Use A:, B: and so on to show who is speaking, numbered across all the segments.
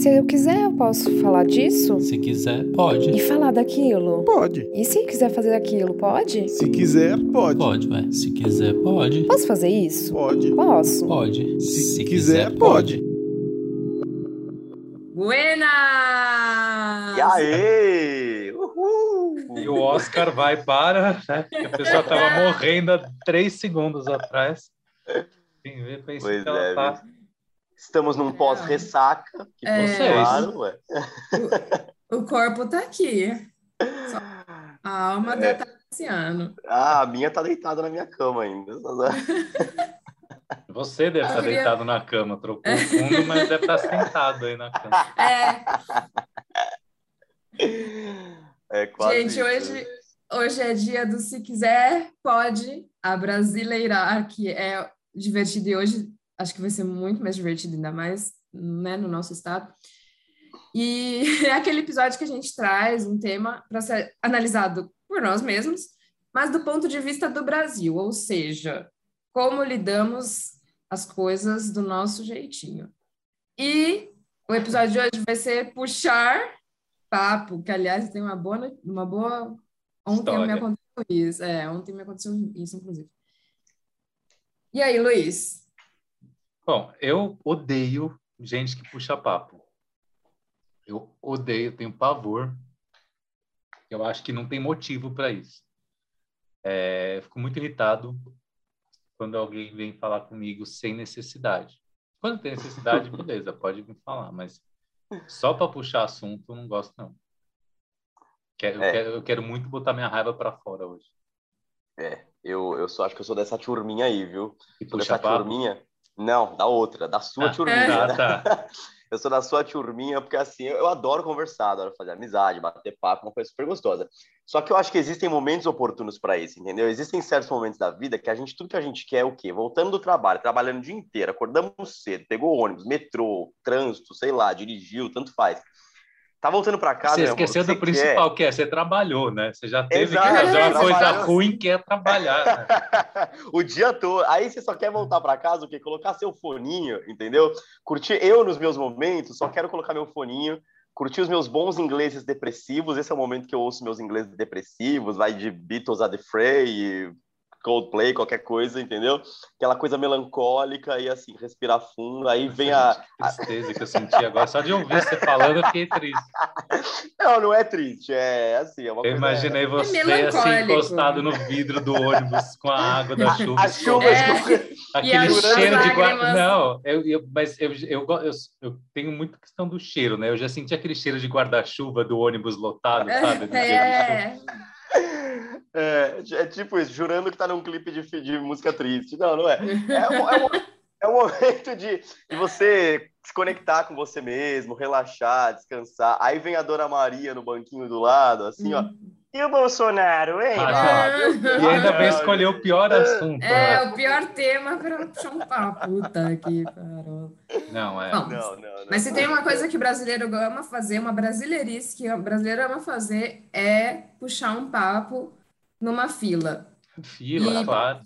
A: Se eu quiser, eu posso falar disso?
B: Se quiser, pode.
A: E falar daquilo?
C: Pode.
A: E se quiser fazer aquilo, pode?
C: Se quiser, pode.
B: Pode, ué. Se quiser, pode.
A: Posso fazer isso?
C: Pode.
A: Posso.
B: Pode.
C: Se, quiser, pode.
D: Buenas!
E: E aí? Uhul!
F: E o Oscar vai para, né? Porque a pessoa estava morrendo há três segundos atrás. Quem vê, pensa
E: Pois
F: que ela
E: é,
F: tá.
E: Estamos num pós-ressaca, que
D: É.
E: claro, ué.
D: O corpo tá aqui. Só a alma deve estar passeando.
E: Ah, a minha tá deitada na minha cama ainda.
F: Você deve estar
D: Eu queria-
F: deitado na cama, trocou o fundo, mas deve estar sentado aí na cama.
D: É,
E: É quase
D: gente,
E: isso.
D: hoje, hoje é dia do Se Quiser, Pode, a Brasileirar, que é divertido e hoje acho que vai ser muito mais divertido, ainda mais né, no nosso estado. E é aquele episódio que a gente traz um tema para ser analisado por nós mesmos, mas do ponto de vista do Brasil, ou seja, como lidamos as coisas do nosso jeitinho. E o episódio de hoje vai ser puxar papo, que aliás tem uma boa, uma boa. Ontem
F: História.
D: me aconteceu isso. É, ontem me aconteceu isso, inclusive. E aí, Luiz?
F: Bom, eu odeio gente que puxa papo. Eu odeio, tenho pavor. Eu acho que não tem motivo para isso. É, eu fico muito irritado quando alguém vem falar comigo sem necessidade. Quando tem necessidade, beleza, pode me falar, mas só para puxar assunto eu não gosto, não. Quero, eu,
E: É.
F: quero, eu quero muito botar minha raiva para fora hoje.
E: É, eu, eu só acho que eu sou dessa turminha aí, viu?
F: E
E: Sou
F: puxa
E: dessa
F: papo.
E: turminha. Não, da outra, da sua
F: Ah,
E: turminha.
F: tá, tá.
E: Eu sou da sua turminha, porque assim, eu, eu adoro conversar, adoro fazer amizade, bater papo, uma coisa super gostosa. Só que eu acho que existem momentos oportunos para isso, entendeu? Existem certos momentos da vida que a gente, tudo que a gente quer é o quê? Voltando do trabalho, trabalhando o dia inteiro, acordamos cedo, pegou ônibus, metrô, trânsito, sei lá, dirigiu, tanto faz. Tá voltando para casa,
F: Você esqueceu do principal, que é você trabalhou, né? Você já teve
E: Exato,
F: que fazer uma coisa
E: trabalhou.
F: ruim que é trabalhar. Né?
E: o dia todo. Aí você só quer voltar para casa, o quê? Colocar seu foninho, entendeu? Curtir eu nos meus momentos, só quero colocar meu foninho, curtir os meus bons ingleses depressivos. Esse é o momento que eu ouço meus ingleses depressivos, vai de Beatles a The Fray, Coldplay, qualquer coisa, entendeu? Aquela coisa melancólica e assim, respirar fundo. Aí vem a.
F: Que tristeza que eu senti agora. Só de ouvir você falando, eu fiquei triste.
E: Não, não é triste, é assim, é uma
F: Eu
E: coisa.
F: imaginei você assim,
D: melancólico.
F: encostado no vidro do ônibus com a água da chuva.
E: As chuvas
D: É.
E: que-
F: Aquele
D: as
F: cheiro de guarda. Não, eu, eu- mas eu, eu, eu, eu tenho muito questão do cheiro, né? Eu já senti aquele cheiro de guarda-chuva do ônibus lotado, sabe?
D: É,
E: É, é tipo isso, jurando que tá num clipe de, de música triste. Não, não é. É um, é um- é um momento de, de você se conectar com você mesmo, relaxar, descansar. Aí vem a Dona Maria no banquinho do lado, assim, ó. E o Bolsonaro, hein?
F: Ah,
E: Ah, Deus.
F: E ainda bem escolher o pior assunto.
D: é
F: né?
D: o pior tema para puxar um papo. Puta que pariu.
F: Não, é.
D: Bom,
E: Não, não, não.
D: Mas se tem uma coisa que o brasileiro ama fazer, uma brasileirice que o brasileiro ama fazer, é puxar um papo numa fila.
F: Fila,
D: E-
F: claro.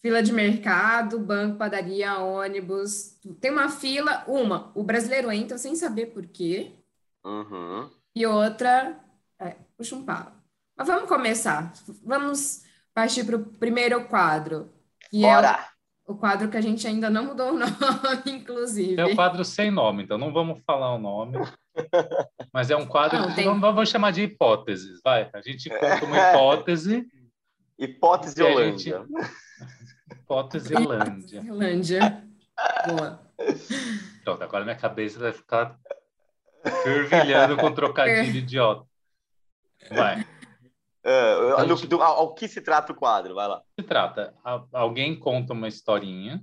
D: Fila de mercado, banco, padaria, ônibus. Tem uma fila, uma, o brasileiro entra sem saber por quê,
E: Uhum.
D: e outra, é, puxa um papo. Mas vamos começar. Vamos partir para o primeiro quadro, que é
E: Bora!
D: o, o quadro que a gente ainda não mudou o nome, inclusive.
F: É o quadro sem nome, então não vamos falar o nome. Mas é um quadro
D: Não,
F: que
D: tem-
F: vamos, vamos chamar de hipóteses. Vai, a gente conta uma hipótese.
E: Hipótese Holândia.
F: Hipótese Holândia.
D: Irlândia. Boa.
F: Pronto, agora minha cabeça vai ficar fervilhando com trocadilho idiota. Vai.
E: É,
F: A
E: no-
F: gente-
E: do- ao, ao que se trata o quadro? Vai lá.
F: se trata? A- Alguém conta uma historinha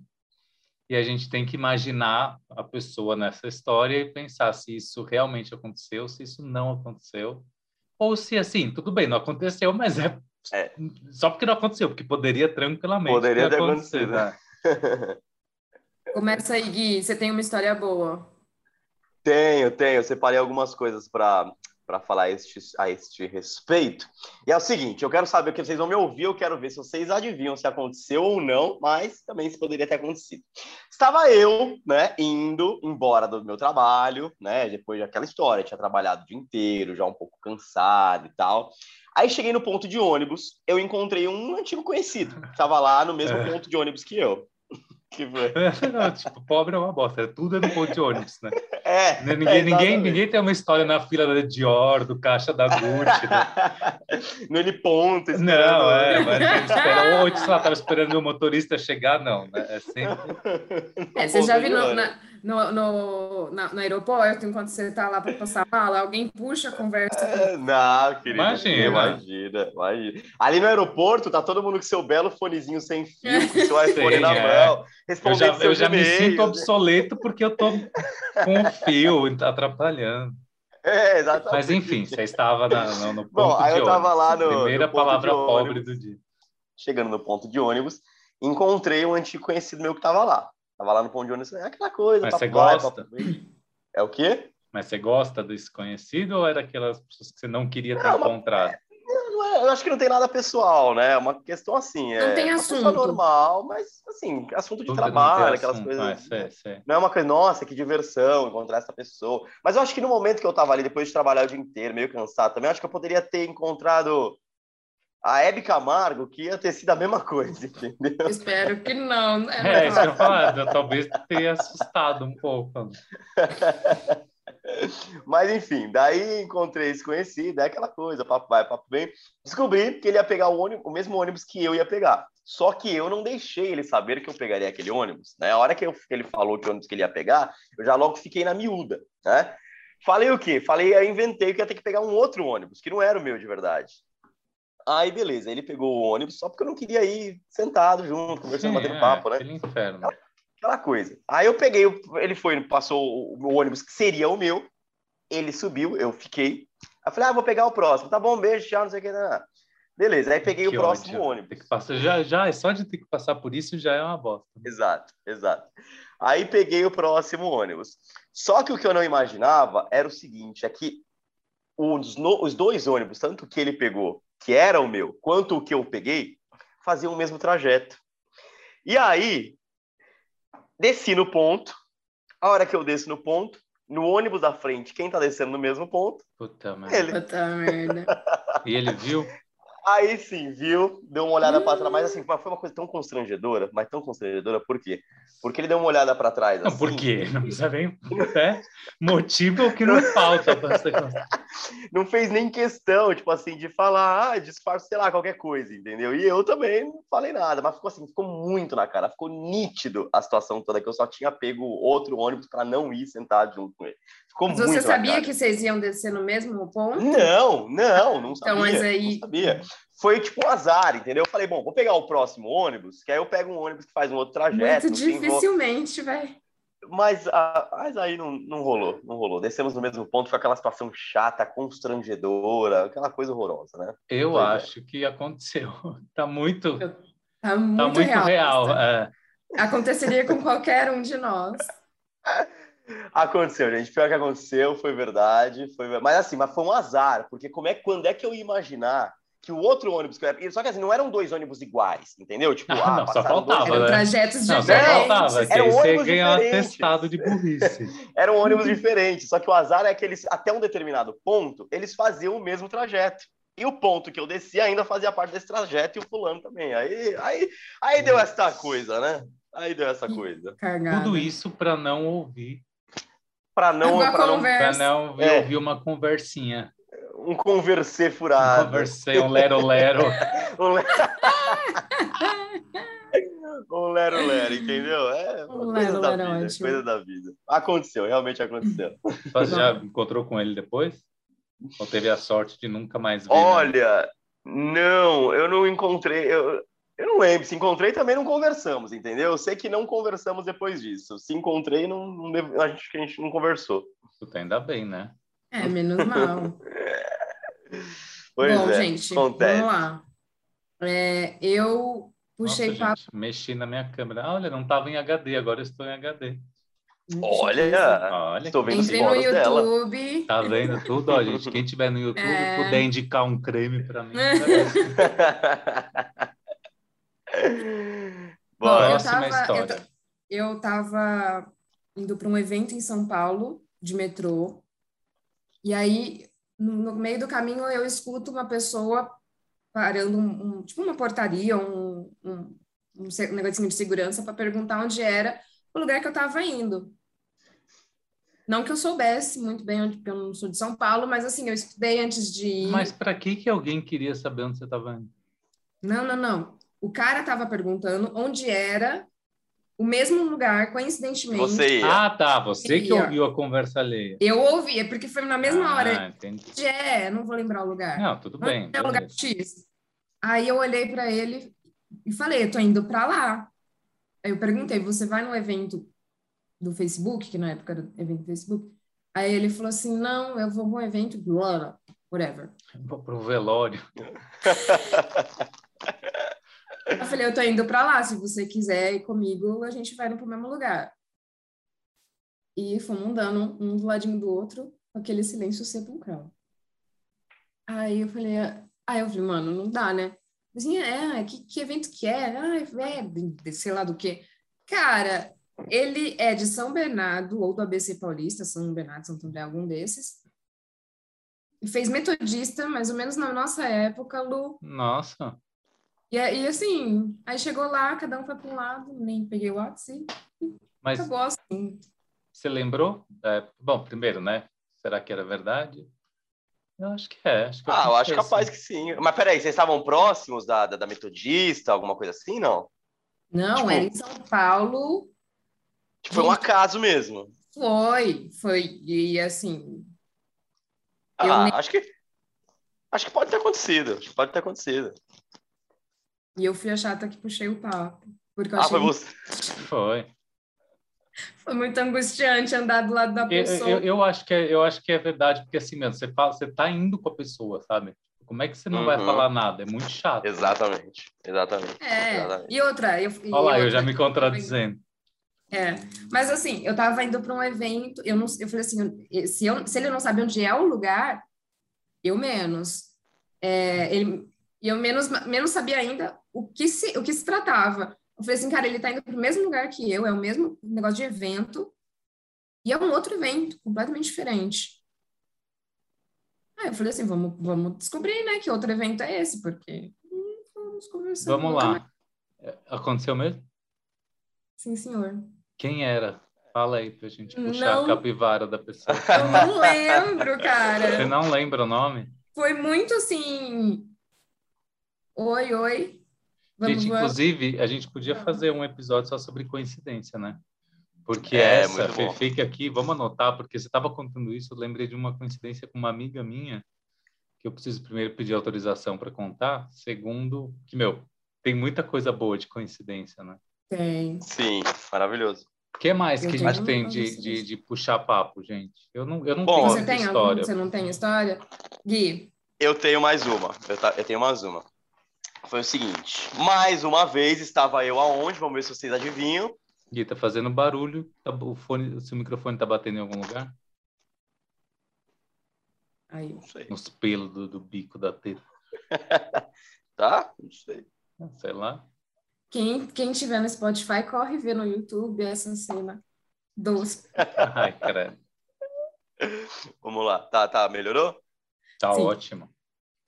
F: e a gente tem que imaginar a pessoa nessa história e pensar se isso realmente aconteceu, se isso não aconteceu, ou se assim, tudo bem, não aconteceu, mas é,
E: É.
F: só porque não aconteceu, porque poderia tranquilamente
E: Poderia ter
F: acontecido. né?
D: Começa aí, Gui. Você tem uma história boa.
E: Tenho, tenho. Eu separei algumas coisas para para falar a este, a este respeito. E é o seguinte, eu quero saber o que vocês vão me ouvir, eu quero ver se vocês adivinham se aconteceu ou não, mas também se poderia ter acontecido. Estava eu, né, indo embora do meu trabalho, né, depois daquela história, tinha trabalhado o dia inteiro, já um pouco cansado e tal. Aí cheguei no ponto de ônibus, eu encontrei um antigo conhecido, que estava lá no mesmo
F: É.
E: ponto de ônibus que eu. Que foi?
F: Não, tipo, pobre é uma bosta. Tudo é no ponto de ônibus, né?
E: É,
F: Ninguém,
E: é,
F: ninguém, ninguém tem uma história na fila da Dior, do caixa da Gucci. né?
E: no ele ponto, esperando.
F: Não, é, mas esperando, ou, sei lá, tava esperando o motorista chegar, não, né? É sempre.
D: É, você já viu na- no, no, na- no aeroporto, enquanto você tá lá para passar mala, alguém puxa a conversa.
E: É, Não, querido.
F: Imagina.
E: Imagina, imagina. Ali no aeroporto, tá todo mundo com seu belo fonezinho sem fio, com seu iPhone
F: Sim,
E: na
F: é.
E: mão,
F: Eu
E: respondendo
F: já, eu
E: seus
F: já me
E: e-mails.
F: sinto obsoleto porque eu tô com o fio atrapalhando.
E: É, exatamente.
F: Mas enfim, você estava na- no, no ponto
E: Bom, aí
F: de
E: eu tava
F: ônibus.
E: lá no-
F: Primeira
E: no ponto
F: palavra
E: de
F: pobre do dia.
E: Chegando no ponto de ônibus, encontrei um antigo conhecido meu que tava lá. Tava lá no ponto de ônibus, é aquela coisa,
F: Mas você gosta?
E: É o quê?
F: Mas você gosta desse conhecido ou é daquelas pessoas que você não queria ter
E: Não,
F: encontrado?
E: Não é- eu acho que não tem nada pessoal, né? É uma questão assim.
D: Não
E: é
D: tem
E: uma pessoa
D: assunto.
E: normal, mas assim, assunto de
F: Tudo não
E: trabalho,
F: tem
E: aquelas
F: assunto.
E: coisas.
F: Sei.
E: Não é uma coisa, nossa, que diversão encontrar essa pessoa. Mas eu acho que no momento que eu tava ali, depois de trabalhar o dia inteiro, meio cansado também, eu acho que eu poderia ter encontrado a Hebe Camargo, que ia ter sido a mesma coisa, entendeu?
D: Eu espero que não. né?
F: É, isso que eu falar, eu talvez tenha assustado um pouco.
E: Mas enfim, daí encontrei esse conhecido, é aquela coisa, papo vai, papo vem. Descobri que ele ia pegar o, ônibus, o mesmo ônibus que eu ia pegar. Só que eu não deixei ele saber que eu pegaria aquele ônibus. Né? A hora que, eu- que ele falou que ônibus que ele ia pegar, eu já logo fiquei na miúda. Né? Falei o quê? Falei, aí inventei que ia ter que pegar um outro ônibus, que não era o meu de verdade. Aí, beleza, ele pegou o ônibus só porque eu não queria ir sentado junto, conversando,
F: Sim,
E: batendo
F: é,
E: papo, né?
F: Inferno.
E: aquela coisa. Aí eu peguei, ele foi, passou o o ônibus que seria o meu, ele subiu, eu fiquei. Aí eu falei, ah, vou pegar o próximo. Tá bom, beijo, tchau, não sei o que. Não. não. Beleza, aí peguei
F: Que
E: o próximo
F: ódio.
E: ônibus.
F: Tem que passar, já, já, é só de ter que passar por isso já é uma bosta.
E: Exato, exato. Aí peguei o próximo ônibus. Só que o que eu não imaginava era o seguinte, é que os, no- os dois ônibus, tanto o que ele pegou, que era o meu, quanto o que eu peguei, faziam o mesmo trajeto. E aí, desci no ponto. A hora que eu desço no ponto, no ônibus da frente, quem tá descendo no mesmo ponto?
F: Puta merda.
E: Ele.
D: Puta merda.
F: E ele viu?
E: Aí sim, viu? Deu uma olhada para trás, mas assim, foi uma coisa tão constrangedora, mas tão constrangedora, por quê? Porque ele deu uma olhada para trás.
F: Não,
E: assim,
F: por quê? Não precisa nem. É, motivo que não falta.
E: não fez nem questão, tipo assim, de falar, ah, disfarce, sei lá, qualquer coisa, entendeu? E eu também não falei nada, mas ficou assim, ficou muito na cara, ficou nítido a situação toda, que eu só tinha pego outro ônibus para não ir sentado junto com ele. Ficou
D: Mas você sabia
E: cara.
D: que vocês iam descer no mesmo ponto?
E: Não, não, não sabia.
D: Então, mas aí-
E: Não sabia. Foi tipo um azar, entendeu? Eu falei, bom, vou pegar o próximo ônibus, que aí eu pego um ônibus que faz um outro trajeto.
D: Muito dificilmente, velho.
E: Mas, ah, mas aí não, não rolou, não rolou. Descemos no mesmo ponto, foi aquela situação chata, constrangedora, aquela coisa horrorosa, né?
F: Eu
E: Pois é.
F: acho que aconteceu. Tá muito,
D: Tá
F: tá
D: muito,
F: muito
D: real.
F: real. é.
D: Aconteceria com qualquer um de nós.
E: Aconteceu, gente. Pior que aconteceu, foi verdade. Foi... Mas assim, mas foi um azar, porque como é, quando é que eu ia imaginar que o outro ônibus que eu ia... Só que assim, não eram dois ônibus iguais, entendeu? Tipo,
F: Ah,
E: ah,
F: não, só
E: dois-
F: faltava,
D: Eram
F: né?
D: trajetos
F: Não, só
D: diferentes.
F: faltava, que
E: Era
F: aí
E: um
F: você um
E: diferente.
F: atestado de burrice.
E: Eram ônibus diferentes, só que o azar é que eles, até um determinado ponto, eles faziam o mesmo trajeto. E o ponto que eu desci ainda fazia parte desse trajeto e o fulano também. Aí, aí, aí deu essa coisa, né? Aí deu essa coisa.
D: Cargada.
F: Tudo isso para não ouvir,
E: Para não,
F: para não
E: É.
F: ouvir uma conversinha.
E: um conversê
F: Um
E: furado.
F: um lero-lero.
E: Um le- um lero lero, entendeu? É
D: Um
E: coisa
D: lero
E: da
D: lero
E: vida,
D: ótimo.
E: coisa da vida. Aconteceu, realmente aconteceu.
F: Você já encontrou com ele depois? Ou teve a sorte de nunca mais ver? né?
E: Olha, não, eu não encontrei, eu, eu não lembro. Se encontrei, também não conversamos, entendeu? Eu sei que não conversamos depois disso. Se encontrei, não, não acho que a gente não conversou.
F: Puta, ainda bem, né?
D: É, menos mal.
E: Pois
D: Bom,
E: é,
D: gente,
E: acontece.
D: vamos lá. É, eu puxei
F: Nossa,
D: papo.
F: gente, mexi na minha câmera. Ah, olha, não estava em HD, agora estou em HD.
E: Olha.
F: Olha,
E: estou vendo
D: Entrei no
E: stories dela.
D: YouTube.
F: tá vendo tudo, ó, gente. Quem tiver no YouTube
D: É.
F: puder indicar um creme pra mim.
D: Bom, eu tava,
F: história.
D: eu tava indo para um evento em São Paulo, de metrô, e aí, no, meio do caminho, eu escuto uma pessoa parando, um, um- tipo uma portaria, um, um, um negocinho de segurança, para perguntar onde era o lugar que eu estava indo. Não que eu soubesse muito bem onde, porque eu não sou de São Paulo, mas assim, eu estudei antes de ir.
F: Mas pra que que alguém queria saber onde você tava indo?
D: Não, não, não. O cara estava perguntando onde era o mesmo lugar, coincidentemente.
E: Você ia.
F: Ah, tá. Você que ouviu a conversa alheia.
D: Eu ouvi, é porque foi na mesma
F: ah,
D: hora.
F: entendi.
D: Onde é? Não vou lembrar o lugar.
F: Não, tudo
D: Não
F: bem.
D: é o lugar. X. Aí eu olhei para ele e falei, eu tô indo para lá. Aí eu perguntei, você vai no evento do Facebook, que na época era evento do Facebook? Aí ele falou assim, não, eu vou para um evento, whatever.
F: Vou pro velório.
D: Eu falei, eu tô indo para lá, se você quiser ir comigo, a gente vai no mesmo lugar. E fomos andando um do ladinho do outro, aquele silêncio sepulcral. Aí eu falei, aí eu falei, mano, não dá, né? Assim, é, que, que evento que é? Ah, é, sei lá do que. Cara, ele é de São Bernardo, ou do ABC Paulista, São Bernardo, Santo André, algum desses. Fez metodista, mais ou menos na nossa época, Lu.
F: Nossa.
D: E, e assim, aí chegou lá, cada um foi para um lado, nem peguei o WhatsApp e
F: Mas
D: acabou assim.
F: você lembrou? É, bom, primeiro, né? Será que era verdade? Eu acho que é. Acho que
E: Ah, eu acho capaz que sim. Mas peraí, vocês estavam próximos da, da, da metodista, alguma coisa assim, não?
D: Não,
E: Tipo-
D: era em São Paulo,
E: Tipo, foi um acaso mesmo.
D: foi, foi, e assim, Eu
E: Ah,
D: nem-
E: acho que. Acho que pode ter acontecido. Acho que pode ter acontecido.
D: E eu fui a chata que puxei o papo, porque eu
E: Ah,
D: achei
E: foi você.
F: Foi.
D: foi muito angustiante andar do lado da
F: Eu,
D: pessoa.
F: eu, eu acho que é, eu acho que é verdade, porque assim mesmo, você fala, você tá indo com a pessoa, sabe? Como é que você não vai
E: Uhum.
F: falar nada? É muito chato.
E: Exatamente. Exatamente.
D: É,
E: Exatamente.
D: e outra, eu, e
F: Olha lá, eu já me contradizendo.
D: É, mas assim, eu tava indo para um evento, eu não, eu falei assim, eu- se, eu, se ele não sabe onde é o lugar, eu menos. É, ele, e eu menos, menos sabia ainda o que se, o que se tratava. Eu falei assim, cara, ele tá indo para o mesmo lugar que eu, é o mesmo negócio de evento, e é um outro evento, completamente diferente. Aí eu falei assim, vamos, vamos descobrir, né, que outro evento é esse, porque hum, vamos conversar.
F: Vamos
D: mais-
F: lá. É, Aconteceu mesmo?
D: Sim, senhor.
F: Quem era? Fala aí pra gente puxar
D: Não.
F: a capivara da pessoa.
D: Eu não lembro, cara.
F: Você não lembra o nome?
D: Foi muito assim. Oi, oi. Vamos,
F: gente,
D: vamos.
F: inclusive, a gente podia fazer um episódio só sobre coincidência, né? Porque
E: É,
F: essa,
E: bom.
F: fica aqui, vamos anotar, porque você estava contando isso, eu lembrei de uma coincidência com uma amiga minha, que eu preciso primeiro pedir autorização para contar, segundo, que, meu, tem muita coisa boa de coincidência, né?
D: Tem.
E: Sim, maravilhoso.
F: O que mais
D: Eu
F: que a gente tem de, de, de puxar papo, gente? Eu não, eu não
E: Bom,
F: tenho
D: Você tem algum?
F: história.
D: Você não tem história? Gui,
E: Eu tenho mais uma. Eu, ta- eu tenho mais uma. Foi o seguinte. Mais uma vez estava eu aonde? Vamos ver se vocês adivinham.
F: Gui, tá fazendo barulho, tá- o fone, seu microfone tá batendo em algum lugar?
D: aí.
E: Não sei.
F: Nos pelos do, do bico da teta,
E: Tá? Não sei.
F: sei lá.
D: Quem, quem tiver no Spotify, corre ver no YouTube essa cena dos.
F: Ai, cara,
E: Vamos lá. Tá, tá. Melhorou?
F: tá
D: Sim.
F: ótimo.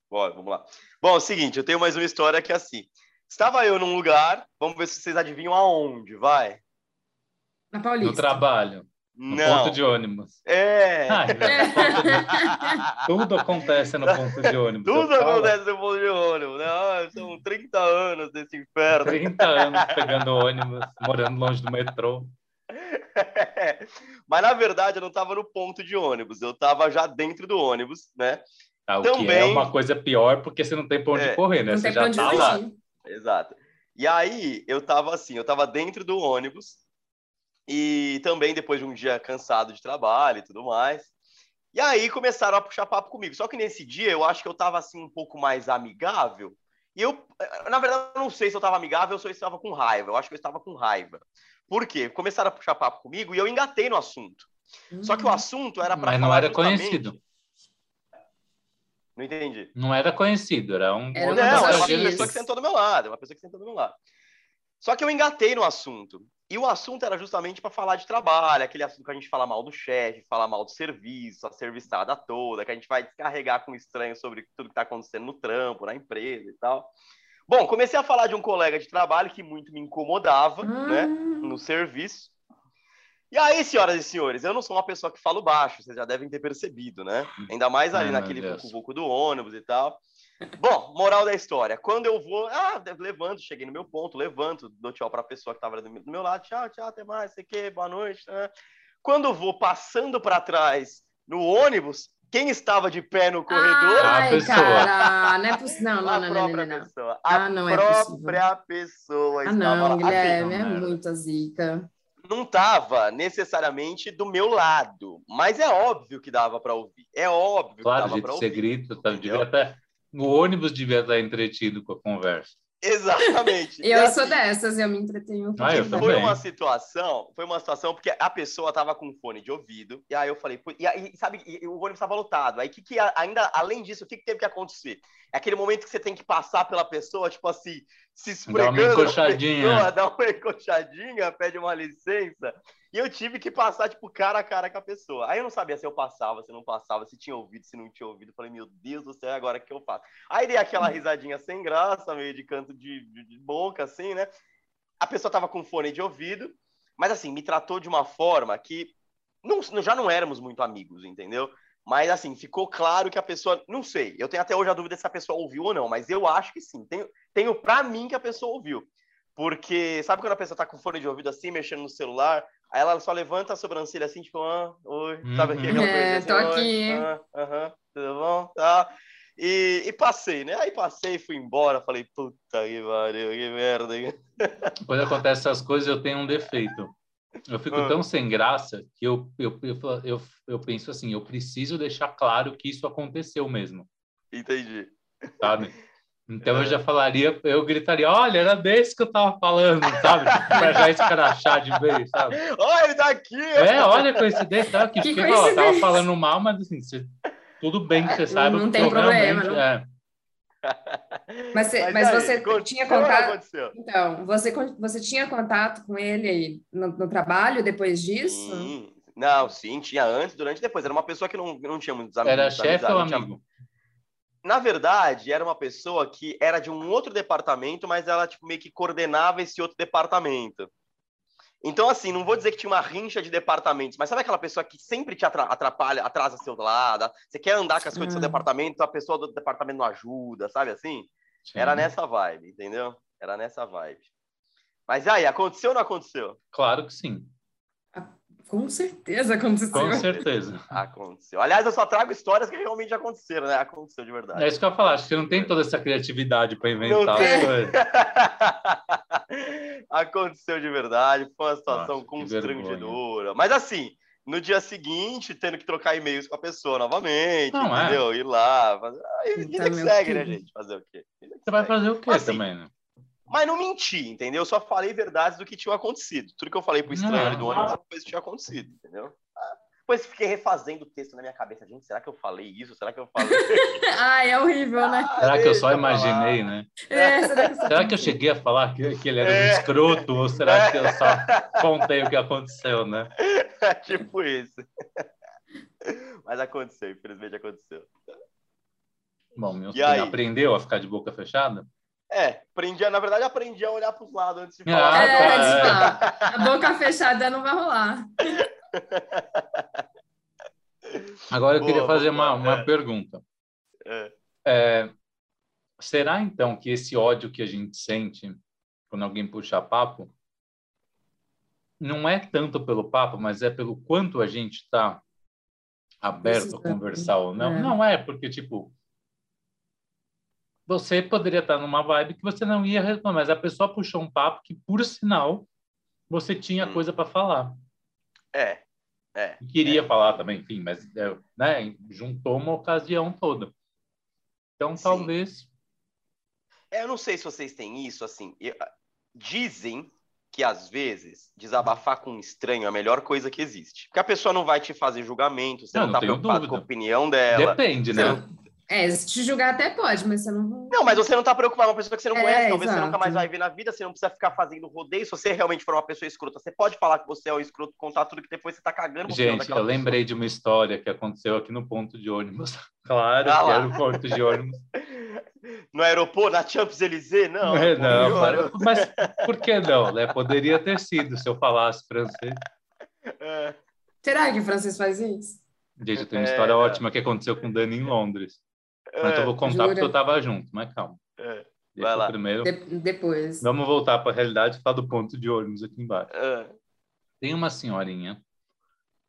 E: Bora, vamos lá. Bom, é o seguinte, eu tenho mais uma história que é assim. Estava eu num lugar, vamos ver se vocês adivinham aonde, vai.
D: Na
F: No
D: Paulista.
F: trabalho, no
E: Não.
F: ponto de ônibus.
E: É.
F: Ai, ponto de- Tudo acontece no ponto de ônibus.
E: Tudo acontece no ponto de ônibus, né? Ah, são 30 anos desse inferno.
F: 30 anos pegando ônibus, morando longe do metrô.
E: Mas na verdade eu não estava no ponto de ônibus, eu estava já dentro do ônibus, né?
F: Tá, o que é
E: Também-
F: uma coisa pior, porque você não tem pra onde
E: É,
F: correr, né? Você já tá lá.
E: Exato. E aí eu tava assim, eu tava dentro do ônibus e também depois de um dia cansado de trabalho e tudo mais. E aí começaram a puxar papo comigo. Só que nesse dia eu acho que eu tava assim um pouco mais amigável. E eu, na verdade, eu não sei se eu tava amigável ou se eu estava com raiva. Eu acho que eu estava com raiva. Por quê? Começaram a puxar papo comigo e eu engatei no assunto. Só que o assunto era para
F: Mas não era
E: justamente-
F: conhecido.
E: Não entendi.
F: Não era conhecido, era um
D: Era
E: Não,
D: uma
E: era
D: pessoa
E: uma pessoa que sentou do meu lado, uma pessoa que sentou do meu lado. Só que eu engatei no assunto. E o assunto era justamente para falar de trabalho, aquele assunto que a gente fala mal do chefe, fala mal do serviço, a serviçada toda, que a gente vai descarregar com estranho sobre tudo que está acontecendo no trampo, na empresa e tal. Bom, comecei a falar de um colega de trabalho que muito me incomodava, né,
D: Ah,
E: no serviço. E aí, senhoras e senhores, eu não sou uma pessoa que falo baixo, vocês já devem ter percebido, né? Ainda mais ali
F: Ai, meu
E: naquele vucu-vucu do ônibus e tal. Bom, moral da história. Quando eu vou, ah, levanto, cheguei no meu ponto, levanto, dou tchau para a pessoa que estava do meu do meu lado, tchau, tchau, até mais, sei que, boa noite. né? Quando eu vou passando para trás no ônibus, quem estava de pé no corredor?
F: A
D: Ai,
F: pessoa.
D: cara, não é possível. Não, não,
E: a
D: não, não, não,
E: própria
D: não, não.
E: pessoa. A
D: Ah, não é
E: própria pessoa
D: Ah,
E: estava
D: não,
E: lá.
D: Guilherme, é
F: não.
D: muita zica.
E: Não estava necessariamente do meu lado, mas é óbvio que dava para ouvir. É óbvio
F: Claro,
E: que dava para
F: você
E: ouvir.
F: grita, tá,
E: entendeu?
F: devia até... O ônibus devia estar entretido com a conversa.
E: Exatamente.
D: Eu
E: assim,
D: sou dessas, eu me entretenho.
F: Ah, eu.
E: Foi uma situação, foi uma situação porque a pessoa tava com fone de ouvido, e aí eu falei, e aí, sabe, e- e o ônibus estava lotado. Aí que que a- ainda além disso, o que, que teve que acontecer? Aquele momento que você tem que passar pela pessoa, tipo assim, se
F: Dá uma
E: esfregando
F: encoxadinha.
E: pessoa, dá uma encoxadinha, pede uma licença. E eu tive que passar, tipo, cara a cara com a pessoa. Aí eu não sabia se eu passava, se não passava, se tinha ouvido, se não tinha ouvido. Falei, meu Deus do céu, agora o que eu faço? Aí dei aquela risadinha sem graça, meio de canto de, de- de boca, assim, né? A pessoa tava com fone de ouvido, mas assim, me tratou de uma forma que não, já não éramos muito amigos, entendeu? Mas assim, ficou claro que a pessoa, não sei, eu tenho até hoje a dúvida se a pessoa ouviu ou não, mas eu acho que sim. Tenho, tenho pra mim que a pessoa ouviu. Porque, sabe quando a pessoa tá com fone de ouvido assim, mexendo no celular, aí ela só levanta a sobrancelha assim, tipo, ah, oi, sabe
F: Uhum.
E: aquela
D: É,
E: coisa assim,
D: tô
E: "Oi,
D: aqui."
E: ah, aham, tudo bom? Tá. E, e passei, né? Aí passei, fui embora, falei, puta que pariu, que merda. hein?"
F: Quando acontece essas coisas, eu tenho um defeito. Eu fico
E: Ah.
F: tão sem graça que eu, eu, eu, eu, eu penso assim, eu preciso deixar claro que isso aconteceu mesmo,
E: Entendi.
F: sabe? Então eu
E: É.
F: já falaria, eu gritaria, olha, era desse que eu tava falando, sabe? Pra já escrachar de vez, sabe?
E: Olha, ele tá aqui!
F: É, olha a coincidência, aqui,
D: Que
F: porque, ó, tava
D: coincidência.
F: falando mal, mas assim, você- tudo bem que você saiba
D: não
F: que
D: tem
F: eu
D: problema, não.
F: é.
D: Mas, você,
E: Mas
D: mas
E: aí,
D: você tinha contato. Então, você, você tinha contato com ele aí no, no trabalho depois disso?
E: Sim. Não, sim, tinha antes, durante e depois. Era uma pessoa que não, não tinha muitos amigos.
F: Era chefe ou
E: não tinha-
F: amigo?
E: Na verdade, era uma pessoa que era de um outro departamento, mas ela tipo, meio que coordenava esse outro departamento. Então, assim, não vou dizer que tinha uma rincha de departamentos, mas sabe aquela pessoa que sempre te atra- atrapalha, atrasa seu lado? Você quer andar com as coisas do seu
D: Ah.
E: departamento, a pessoa do departamento não ajuda, sabe assim? Era
F: Sim.
E: nessa vibe, entendeu? Era nessa vibe. Mas aí, aconteceu ou não aconteceu?
F: Claro que sim,
D: Com certeza aconteceu.
F: com certeza.
E: Aconteceu. Aliás, eu só trago histórias que realmente aconteceram, né? Aconteceu de verdade.
F: É isso que eu ia falar, acho que você não tem toda essa criatividade para
E: Não
F: inventar
E: tem. Aconteceu de verdade, foi uma situação
F: Nossa,
E: constrangedora. Mas assim, no dia seguinte, tendo que trocar e-mails com a pessoa novamente,
F: Não, é.
E: entendeu? Ir lá. Fazer... Aí, vida
D: Puta,
E: que segue, né, gente? Fazer o quê?
F: Você vai
E: segue.
F: fazer o quê
E: Assim,
F: também, né?
E: Mas não menti, entendeu? Eu só falei verdades do que tinha acontecido. Tudo que eu falei pro estranho
F: Não.
E: ali do ônibus, é coisa que tinha acontecido, entendeu? Ah, Depois fiquei refazendo o texto na minha cabeça. Gente, será que eu falei isso? Será que eu falei?
D: Ai, é horrível, né?
E: Ah,
F: Será que eu só imaginei, né?
D: É, será que você-
F: Será que eu cheguei a falar que, que ele era um
E: É.
F: escroto ou será que eu só contei o que aconteceu, né?
E: tipo isso. Mas aconteceu, infelizmente aconteceu.
F: Bom, meu filho
E: aí?
F: aprendeu a ficar de boca fechada?
E: É, aprendi, a- na verdade, aprendi a olhar para os lados antes de
F: Ah,
E: falar.
D: É,
F: tá, é.
D: falar. A boca fechada não vai rolar.
F: Agora eu
E: Boa,
F: queria fazer
E: lá,
F: uma, uma
E: é.
F: pergunta.
E: É.
F: É, será então que esse ódio que a gente sente quando alguém puxa papo não é tanto pelo papo, mas é pelo quanto a gente está aberto a conversar ou não?
D: É.
F: Não é, porque, tipo, você poderia estar numa vibe que você não ia responder, mas a pessoa puxou um papo que, por sinal, você tinha
E: Hum.
F: coisa para falar.
E: É, é.
F: E queria falar também, enfim, mas é, né, juntou uma ocasião toda. Então,
E: Sim.
F: talvez.
E: É, Eu não sei se vocês têm isso, assim. eu- dizem que, às vezes, desabafar com um estranho é a melhor coisa que existe. Porque a pessoa não vai te fazer julgamento, você
F: Não,
E: não, tá preocupado
F: dúvida.
E: com a opinião dela.
F: Depende, né?
E: não-
D: É, se te julgar até pode, mas você não.
E: Não, mas você não tá preocupado, é uma pessoa que você não
D: É,
E: conhece, talvez você nunca
D: exato.
E: mais vai ver na vida, você não precisa ficar fazendo rodeio. Se você realmente for uma pessoa escrota, você pode falar que você é o escroto, contar tudo que depois você tá cagando
F: Gente, eu lembrei de uma história que aconteceu aqui no ponto de ônibus. Claro
E: Ah
F: que era o ponto de ônibus.
E: No aeroporto, na Champs-Élysées, não.
F: É, não, mas, por que não? Né? Poderia ter sido se eu falasse francês.
E: É.
D: Será que o francês faz isso?
F: Gente, eu tenho uma
E: É,
F: história
E: não.
F: ótima que aconteceu com o Dani em Londres. Mas eu vou contar
D: Jura?
F: porque eu tava junto, mas calma.
E: É,
F: Deixa
E: Vai lá.
F: primeiro.
D: De- depois.
F: Vamos voltar para a realidade e falar do ponto de ônibus aqui embaixo.
E: é.
F: Tem uma senhorinha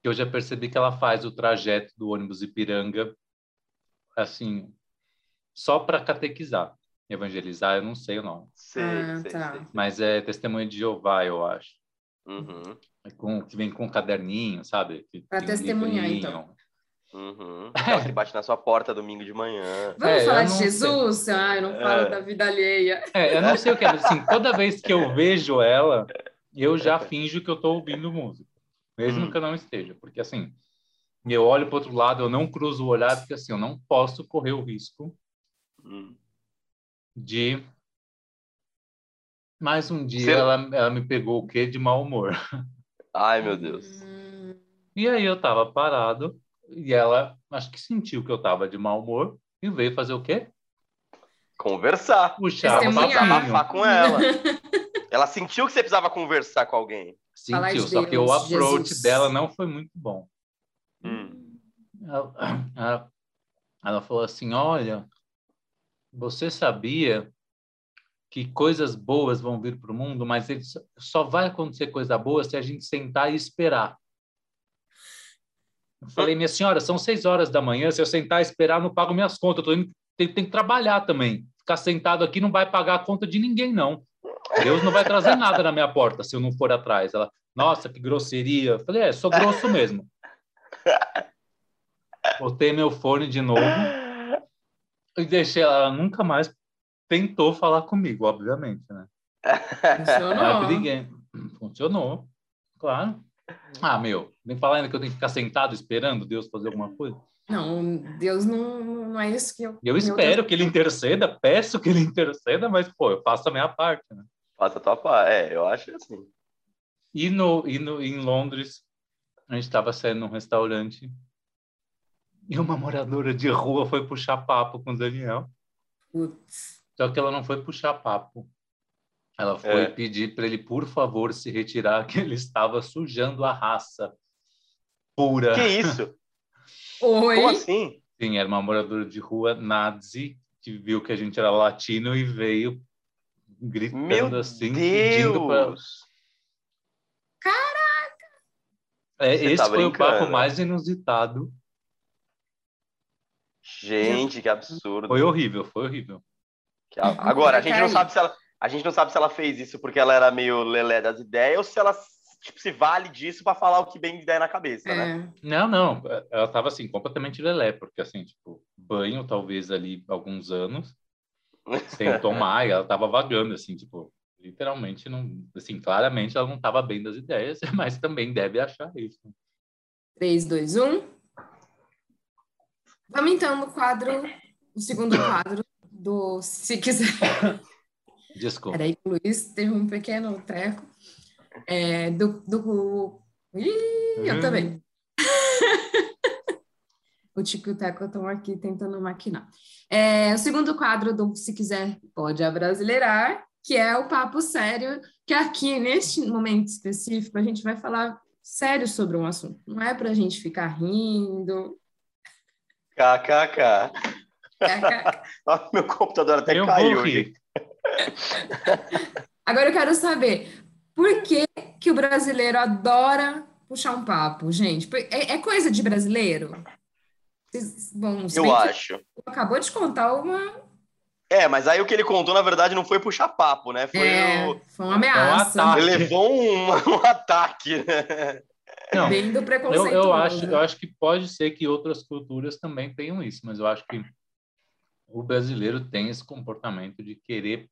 F: que eu já percebi que ela faz o trajeto do ônibus Ipiranga assim, só para catequizar. Evangelizar, eu não sei o nome.
E: Sei,
D: Ah,
E: sei,
D: tá.
E: sei.
F: Mas é testemunha de Jeová, eu acho.
E: Uhum,
F: É com, que vem com um caderninho, sabe? Um
D: testemunhar,
F: livrinho.
D: então.
E: Uhum. Aquela que bate na sua porta domingo de manhã.
D: Vamos
F: É,
D: falar de Jesus? Ah, eu não falo
E: É.
D: da vida alheia.
F: É, eu não sei o que é, mas assim, toda vez que eu vejo ela, eu já finjo que eu estou ouvindo música, mesmo
E: Hum.
F: que eu não esteja, porque assim, eu olho para outro lado, eu não cruzo o olhar, porque assim, eu não posso correr o risco
E: Hum.
F: de mais um dia
E: Você-
F: ela, ela me pegou o quê de mau humor.
E: Ai, meu Deus.
D: Hum,
F: E aí eu tava parado e ela acho que sentiu que eu tava de mau humor e veio fazer o quê?
E: Conversar.
F: Puxar papinho.
E: Desabafar com ela. Ela sentiu que você precisava conversar com alguém.
D: Falar de
F: Sentiu, só que o approach
D: Jesus.
F: dela não foi muito bom.
E: Hum.
F: Ela, ela- ela falou assim: Olha, você sabia que coisas boas vão vir para o mundo, mas só vai acontecer coisa boa se a gente sentar e esperar. Eu falei, minha senhora, são seis horas da manhã. Se eu sentar e esperar, não pago minhas contas. Eu tô indo, tem, tem que trabalhar também. Ficar sentado aqui não vai pagar a conta de ninguém, não. Deus não vai trazer nada na minha porta se eu não for atrás. Ela, nossa, que grosseria. Eu falei, é, sou grosso mesmo. Botei meu fone de novo e deixei ela. Ela nunca mais tentou falar comigo, obviamente, né?
D: Funcionou.
F: briguei. Funcionou, claro. Ah, meu, nem falar ainda que eu tenho que ficar sentado esperando Deus fazer alguma coisa.
D: Não, Deus não, não é isso que eu.
F: Eu espero
D: Deus.
F: que ele interceda, peço que ele interceda, mas, pô, eu faço a minha parte, né?
E: Faça a tua parte. É, eu acho assim.
F: E, no, e no, em Londres, a gente estava saindo num restaurante e uma moradora de rua foi puxar papo com o Daniel.
D: Putz.
F: Só que ela não foi puxar papo. Ela foi
E: É.
F: pedir para ele, por favor, se retirar, que ele estava sujando a raça pura.
E: Que isso?
D: Oi.
E: Como assim?
F: Sim, era uma moradora de rua nazi que viu que a gente era latino e veio gritando
E: Meu
F: assim, pedindo para.
E: Deus!
F: É,
E: Você
F: esse
E: tá
F: foi o papo mais inusitado.
E: Gente, que absurdo.
F: Foi horrível, foi horrível.
E: Agora, a gente não sabe se ela, a gente não sabe se ela fez isso porque ela era meio lelé das ideias ou se ela tipo, se vale disso pra falar o que bem der na cabeça, né?
D: É.
F: Não, não, ela estava assim, completamente lelé, porque assim, tipo, banho talvez ali alguns anos, sem tomar, e ela estava vagando, assim, tipo, literalmente, não, assim, claramente ela não estava bem das ideias, mas também deve achar isso.
D: 3, 2, 1. Vamos então no quadro, o segundo quadro do Se Quiser.
F: Desculpa.
D: Peraí, o Luiz teve um pequeno treco. É, do, do... Ih, eu também. o Tico e o Teco estão aqui tentando maquinar. É, o segundo quadro do Se Quiser Pode Abrasileirar, que é o papo sério, que aqui, neste momento específico, a gente vai falar sério sobre um assunto. Não é para a gente ficar rindo.
E: KKK. Ó, Meu computador até
F: Eu
E: caiu.
F: vou rir.
D: Agora eu quero saber por que, que o brasileiro adora puxar um papo, gente? É, é coisa de brasileiro? Bom,
E: Eu acho.
D: acabou de contar uma.
E: É, mas aí o que ele contou, na verdade, não foi puxar papo, né? Foi
D: É,
E: o...
D: foi uma ameaça.
F: ataque.
E: Ele levou um, um ataque.
F: Não,
D: Bem do
F: eu,
D: preconceituoso.
F: eu, acho, eu acho que pode ser que outras culturas também tenham isso, mas eu acho que o brasileiro tem esse comportamento de querer.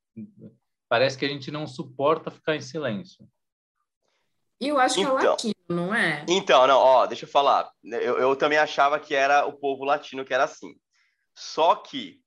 F: Parece que a gente não suporta ficar em silêncio.
D: E eu acho que é
E: Então.
D: latino, não é?
E: Então, não, ó, deixa eu falar. Eu, eu também achava que era o povo latino que era assim. Só que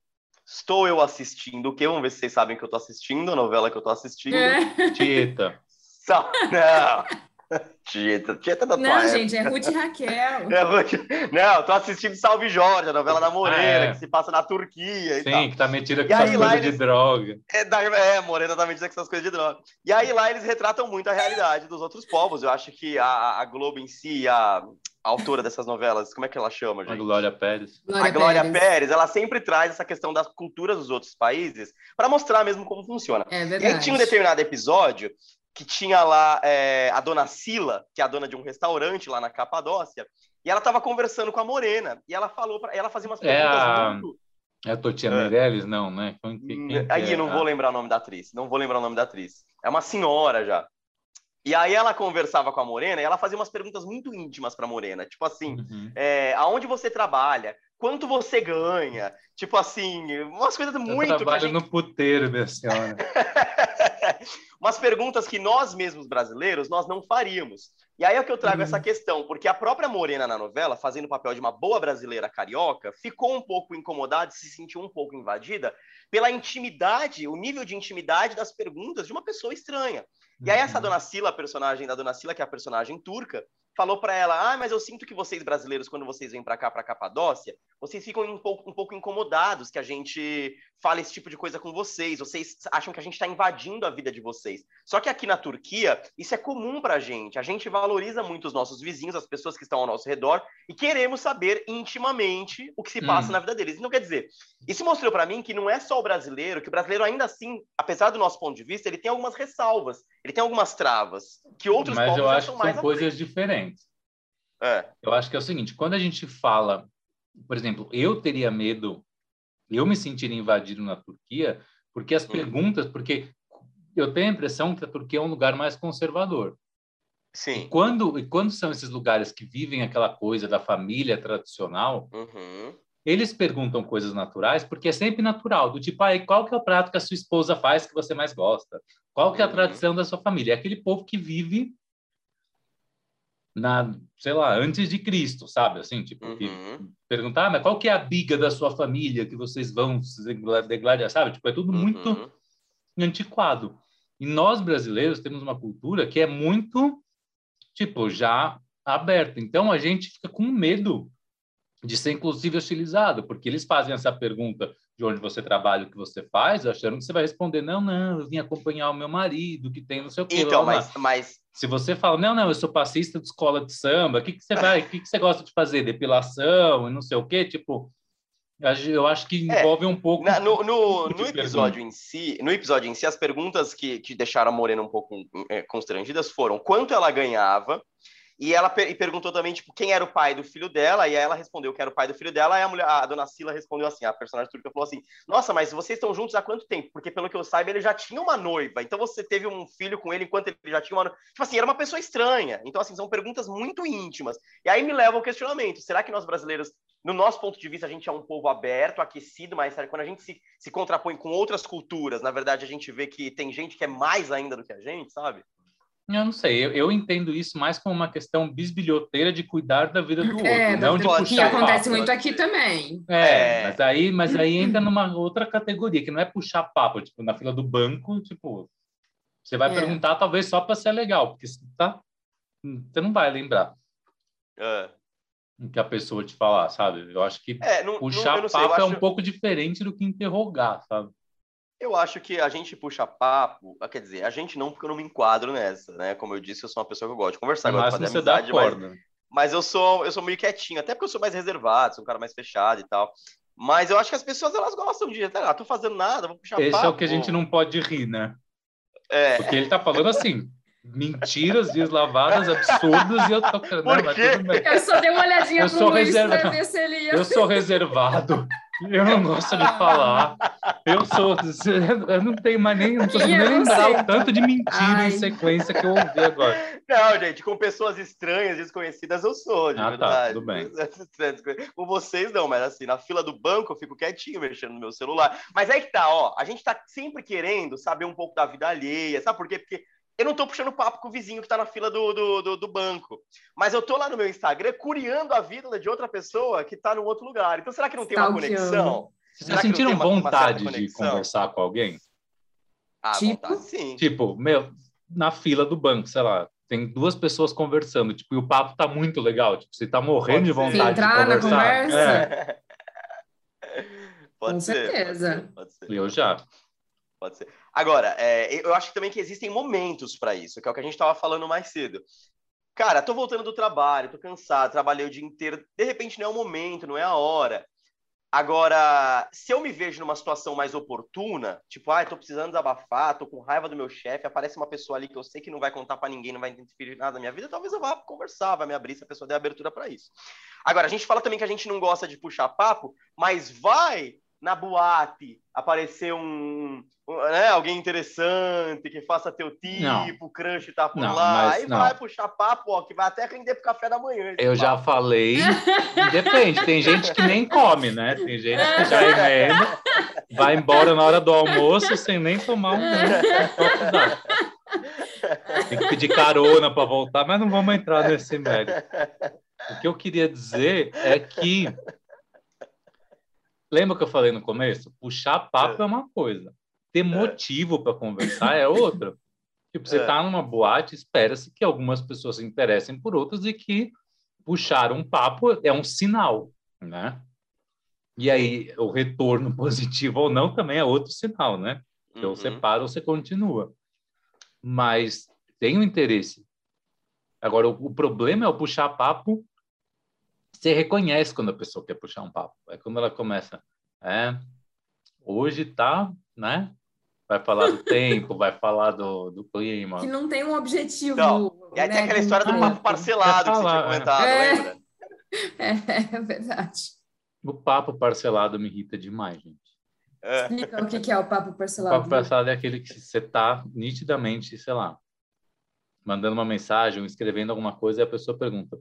E: estou eu assistindo o quê? Vamos ver se vocês sabem que eu tô assistindo, a novela que eu tô assistindo.
D: É.
F: Tieta.
E: Só... Não. Tieta, Tieta da tua
D: Não,
E: época.
D: gente, é Ruth e Raquel.
E: É, te- Não, eu tô assistindo Salve Jorge, a novela da Morena,
F: Ah, é.
E: que se passa na Turquia e tal.
F: Sim, que tá metida com
E: E
F: essas coisas de
E: eles-
F: droga.
E: É, da, é, Morena também diz que essas coisas de droga. E aí lá eles retratam muito a realidade dos outros povos. Eu acho que a, a Globo em si, a, a autora dessas novelas, como é que ela chama,
F: A
E: gente?
F: Glória Pérez.
E: a Glória Pérez. ela sempre traz essa questão das culturas dos outros países para mostrar mesmo como funciona.
D: É
E: E
D: verdade.
E: aí tinha um determinado episódio que tinha lá é, a dona Sila, que é a dona de um restaurante lá na Capadócia, e ela estava conversando com a Morena, e ela falou para ela fazia umas
F: É
E: perguntas
F: a-
E: muito
F: É a Totia
E: É.
F: Meirelles? Não, né? Quem, quem- quem que
E: Aí
F: é?
E: eu não vou lembrar o nome da atriz. Não vou lembrar o nome da atriz. É uma senhora já. E aí ela conversava com a Morena e ela fazia umas perguntas muito íntimas pra Morena. Tipo assim,
F: Uhum.
E: é, aonde você trabalha? Quanto você ganha? Tipo assim, umas coisas
F: Eu
E: muito... a
F: trabalho
E: gente-
F: no puteiro, minha senhora.
E: umas perguntas que nós mesmos brasileiros nós não faríamos. E aí é que eu trago
F: Uhum.
E: essa questão, porque a própria Morena na novela, fazendo o papel de uma boa brasileira carioca, ficou um pouco incomodada, se sentiu um pouco invadida pela intimidade, o nível de intimidade das perguntas de uma pessoa estranha. E aí essa
F: Uhum.
E: dona Sila, a personagem da dona Sila, que é a personagem turca, falou para ela: "Ah, mas eu sinto que vocês brasileiros quando vocês vêm para cá para Capadócia, vocês ficam um pouco, um pouco incomodados que a gente fale esse tipo de coisa com vocês. Vocês acham que a gente está invadindo a vida de vocês. Só que aqui na Turquia, isso é comum pra gente. A gente valoriza muito os nossos vizinhos, as pessoas que estão ao nosso redor e queremos saber intimamente o que se passa
F: Hum.
E: na vida deles. Então, quer dizer, isso mostrou para mim que não é só o brasileiro, que o brasileiro ainda assim, apesar do nosso ponto de vista, ele tem algumas ressalvas, ele tem algumas travas, que outros
F: Mas
E: povos
F: eu acho que são coisas diferentes.
E: É.
F: Eu acho que é o seguinte, quando a gente fala, por exemplo, eu teria medo, eu me sentiria invadido na Turquia, porque as
E: Hum.
F: perguntas, porque eu tenho a impressão que a Turquia é um lugar mais conservador. E
E: Sim.
F: quando, e quando são esses lugares que vivem aquela coisa da família tradicional,
E: Uhum.
F: Eles perguntam coisas naturais, porque é sempre natural, do tipo, ah, qual que é o prato que a sua esposa faz que você mais gosta? Qual que é a
E: Uhum.
F: tradição da sua família? É aquele povo que vive na, sei lá, antes de Cristo, sabe? Assim, tipo,
E: Uhum.
F: perguntar, ah, mas qual que é a biga da sua família que vocês vão se degladiar, sabe? Tipo, é tudo muito
E: Uhum.
F: antiquado. E nós brasileiros temos uma cultura que é muito, tipo, já aberta. Então a gente fica com medo de ser inclusive hostilizado, porque eles fazem essa pergunta de onde você trabalha, o que você faz, achando que você vai responder, não, não, eu vim acompanhar o meu marido, que tem não sei o quê.
E: Então,
F: blá, blá, blá."
E: mas, mas
F: Se você fala, não, não, eu sou passista de escola de samba, o que, que você vai, o que, que você gosta de fazer? Depilação e não sei o quê, tipo, eu acho que
E: É,
F: envolve um pouco.
E: Na- no, no,
F: tipo
E: no episódio em si, no episódio em si, as perguntas que, que deixaram a Morena um pouco é, constrangidas foram quanto ela ganhava e ela per- e perguntou também tipo quem era o pai do filho dela e aí ela respondeu que era o pai do filho dela e a mulher, a dona Sila respondeu assim, a personagem turca falou assim: "Nossa, mas vocês estão juntos há quanto tempo? Porque pelo que eu saiba ele já tinha uma noiva. Então você teve um filho com ele enquanto ele já tinha uma noiva. Tipo assim, era uma pessoa estranha. Então assim, são perguntas muito íntimas. E aí me leva ao questionamento: será que nós brasileiros no nosso ponto de vista, a gente é um povo aberto, aquecido, mas quando a gente se, se contrapõe com outras culturas, na verdade, a gente vê que tem gente que é mais ainda do que a gente, sabe?
F: Eu não sei, eu, eu entendo isso mais como uma questão bisbilhoteira de cuidar da vida do outro,
D: É,
F: não de
D: do- que
F: puxar
D: acontece
F: papo.
D: muito aqui também.
F: É,
E: É.
F: mas aí, mas aí entra numa outra categoria, que não é puxar papo, tipo, na fila do banco, tipo, você vai
D: É.
F: perguntar talvez só para ser legal, porque você tá, você não vai lembrar
E: É,
F: o que a pessoa te falar, sabe? Eu acho que
E: É, não, não-
F: puxar
E: não sei, eu
F: papo é
E: acho,
F: um pouco diferente do que interrogar, sabe?
E: Eu acho que a gente puxa papo, ah, quer dizer, a gente não, porque eu não me enquadro nessa, né? Como eu disse, eu sou uma pessoa que eu gosto de conversar,
F: No
E: gosto de fazer
F: você dá
E: amizade, mas, mas eu sou eu sou meio quietinho, até porque eu sou mais reservado, sou um cara mais fechado e tal. Mas eu acho que as pessoas elas gostam de, ah, tô fazendo nada, vou puxar
F: Esse
E: papo.
F: é o que a gente não pode rir, né?
E: É,
F: Porque ele tá falando assim, mentiras deslavadas, absurdas, e eu tô falando,
E: Por
F: não, mas
E: quê?
D: Eu só dei uma olhadinha
F: Eu
D: pro
F: sou
D: Luiz
F: reserva-
D: pra ver se ele ia.
F: Eu sou reservado. Eu não gosto de falar. Eu sou. Eu não tenho mais nem. Não
D: Quem
F: nem
D: é
F: lembrar o tanto de mentira
D: Ai.
F: em sequência que eu ouvi agora.
E: Não, gente, com pessoas estranhas, desconhecidas, eu sou, de
F: Ah, tá,
E: verdade.
F: tudo bem.
E: Com vocês, não, mas assim, na fila do banco eu fico quietinho mexendo no meu celular. Mas aí que tá, ó, a gente tá sempre querendo saber um pouco da vida alheia, sabe por quê? Porque eu não tô puxando papo com o vizinho que tá na fila do, do, do, do banco. Mas eu tô lá no meu Instagram curiando a vida de outra pessoa que tá num outro lugar. Então, será que não tem uma conexão?
F: Vocês já sentiram
E: tem uma-
F: vontade de conversar com alguém?
E: Ah,
D: Tipo?
E: vontade, sim.
F: Tipo, meu, na fila do banco, sei lá, tem duas pessoas conversando, tipo, e o papo tá muito legal, tipo, você tá morrendo de vontade de
D: Entrar na
F: conversar.
D: conversa?
F: É,
E: Pode
D: Com
E: ser,
D: certeza.
E: Pode ser, pode ser.
F: eu já.
E: Pode ser. Agora, é, eu acho também que existem momentos para isso, que é o que a gente estava falando mais cedo. Cara, tô voltando do trabalho, tô cansado, trabalhei o dia inteiro. De repente não é o momento, não é a hora. Agora, se eu me vejo numa situação mais oportuna, tipo, ah, tô precisando desabafar, tô com raiva do meu chefe, aparece uma pessoa ali que eu sei que não vai contar para ninguém, não vai interferir nada na minha vida, talvez eu vá conversar, vai me abrir se a pessoa der abertura para isso. Agora, a gente fala também que a gente não gosta de puxar papo, mas vai na boate aparecer um, um, né, alguém interessante que faça teu tipo,
F: Não.
E: o crush tá por
F: Não,
E: lá,
F: mas
E: aí
F: não.
E: vai puxar papo, ó, que vai até render pro café da manhã.
F: Eu já
E: papo.
F: falei, depende, tem gente que nem come, né? Tem gente que já emenda, vai embora na hora do almoço sem nem tomar um. Tem que pedir carona para voltar, mas não vamos entrar nesse mérito. O que eu queria dizer é que lembra que eu falei no começo? Puxar papo é uma coisa, ter motivo para conversar é outra. Tipo, você
E: É.
F: tá numa boate, espera-se que algumas pessoas se interessem por outras e que puxar um papo é um sinal, né? E aí, o retorno positivo ou não também é outro sinal, né? Então,
E: Uhum.
F: você para ou você continua. Mas tem um interesse. Agora, o, o problema é o puxar papo. Você reconhece quando a pessoa quer puxar um papo. É quando ela começa. É, hoje tá, né? Vai falar do tempo, vai falar do, do clima.
D: Que não tem um objetivo.
E: Então, E aí tem
D: né,
E: aquela história do papo parcelado que você tinha
F: é.
E: comentado,
D: É.
E: lembra?
D: É, é verdade.
F: O papo parcelado me irrita demais, gente.
E: É.
D: Explica o que que é o papo
F: O
D: parcelado.
F: papo parcelado é aquele que você tá nitidamente, sei lá, mandando uma mensagem ou escrevendo alguma coisa e a pessoa pergunta: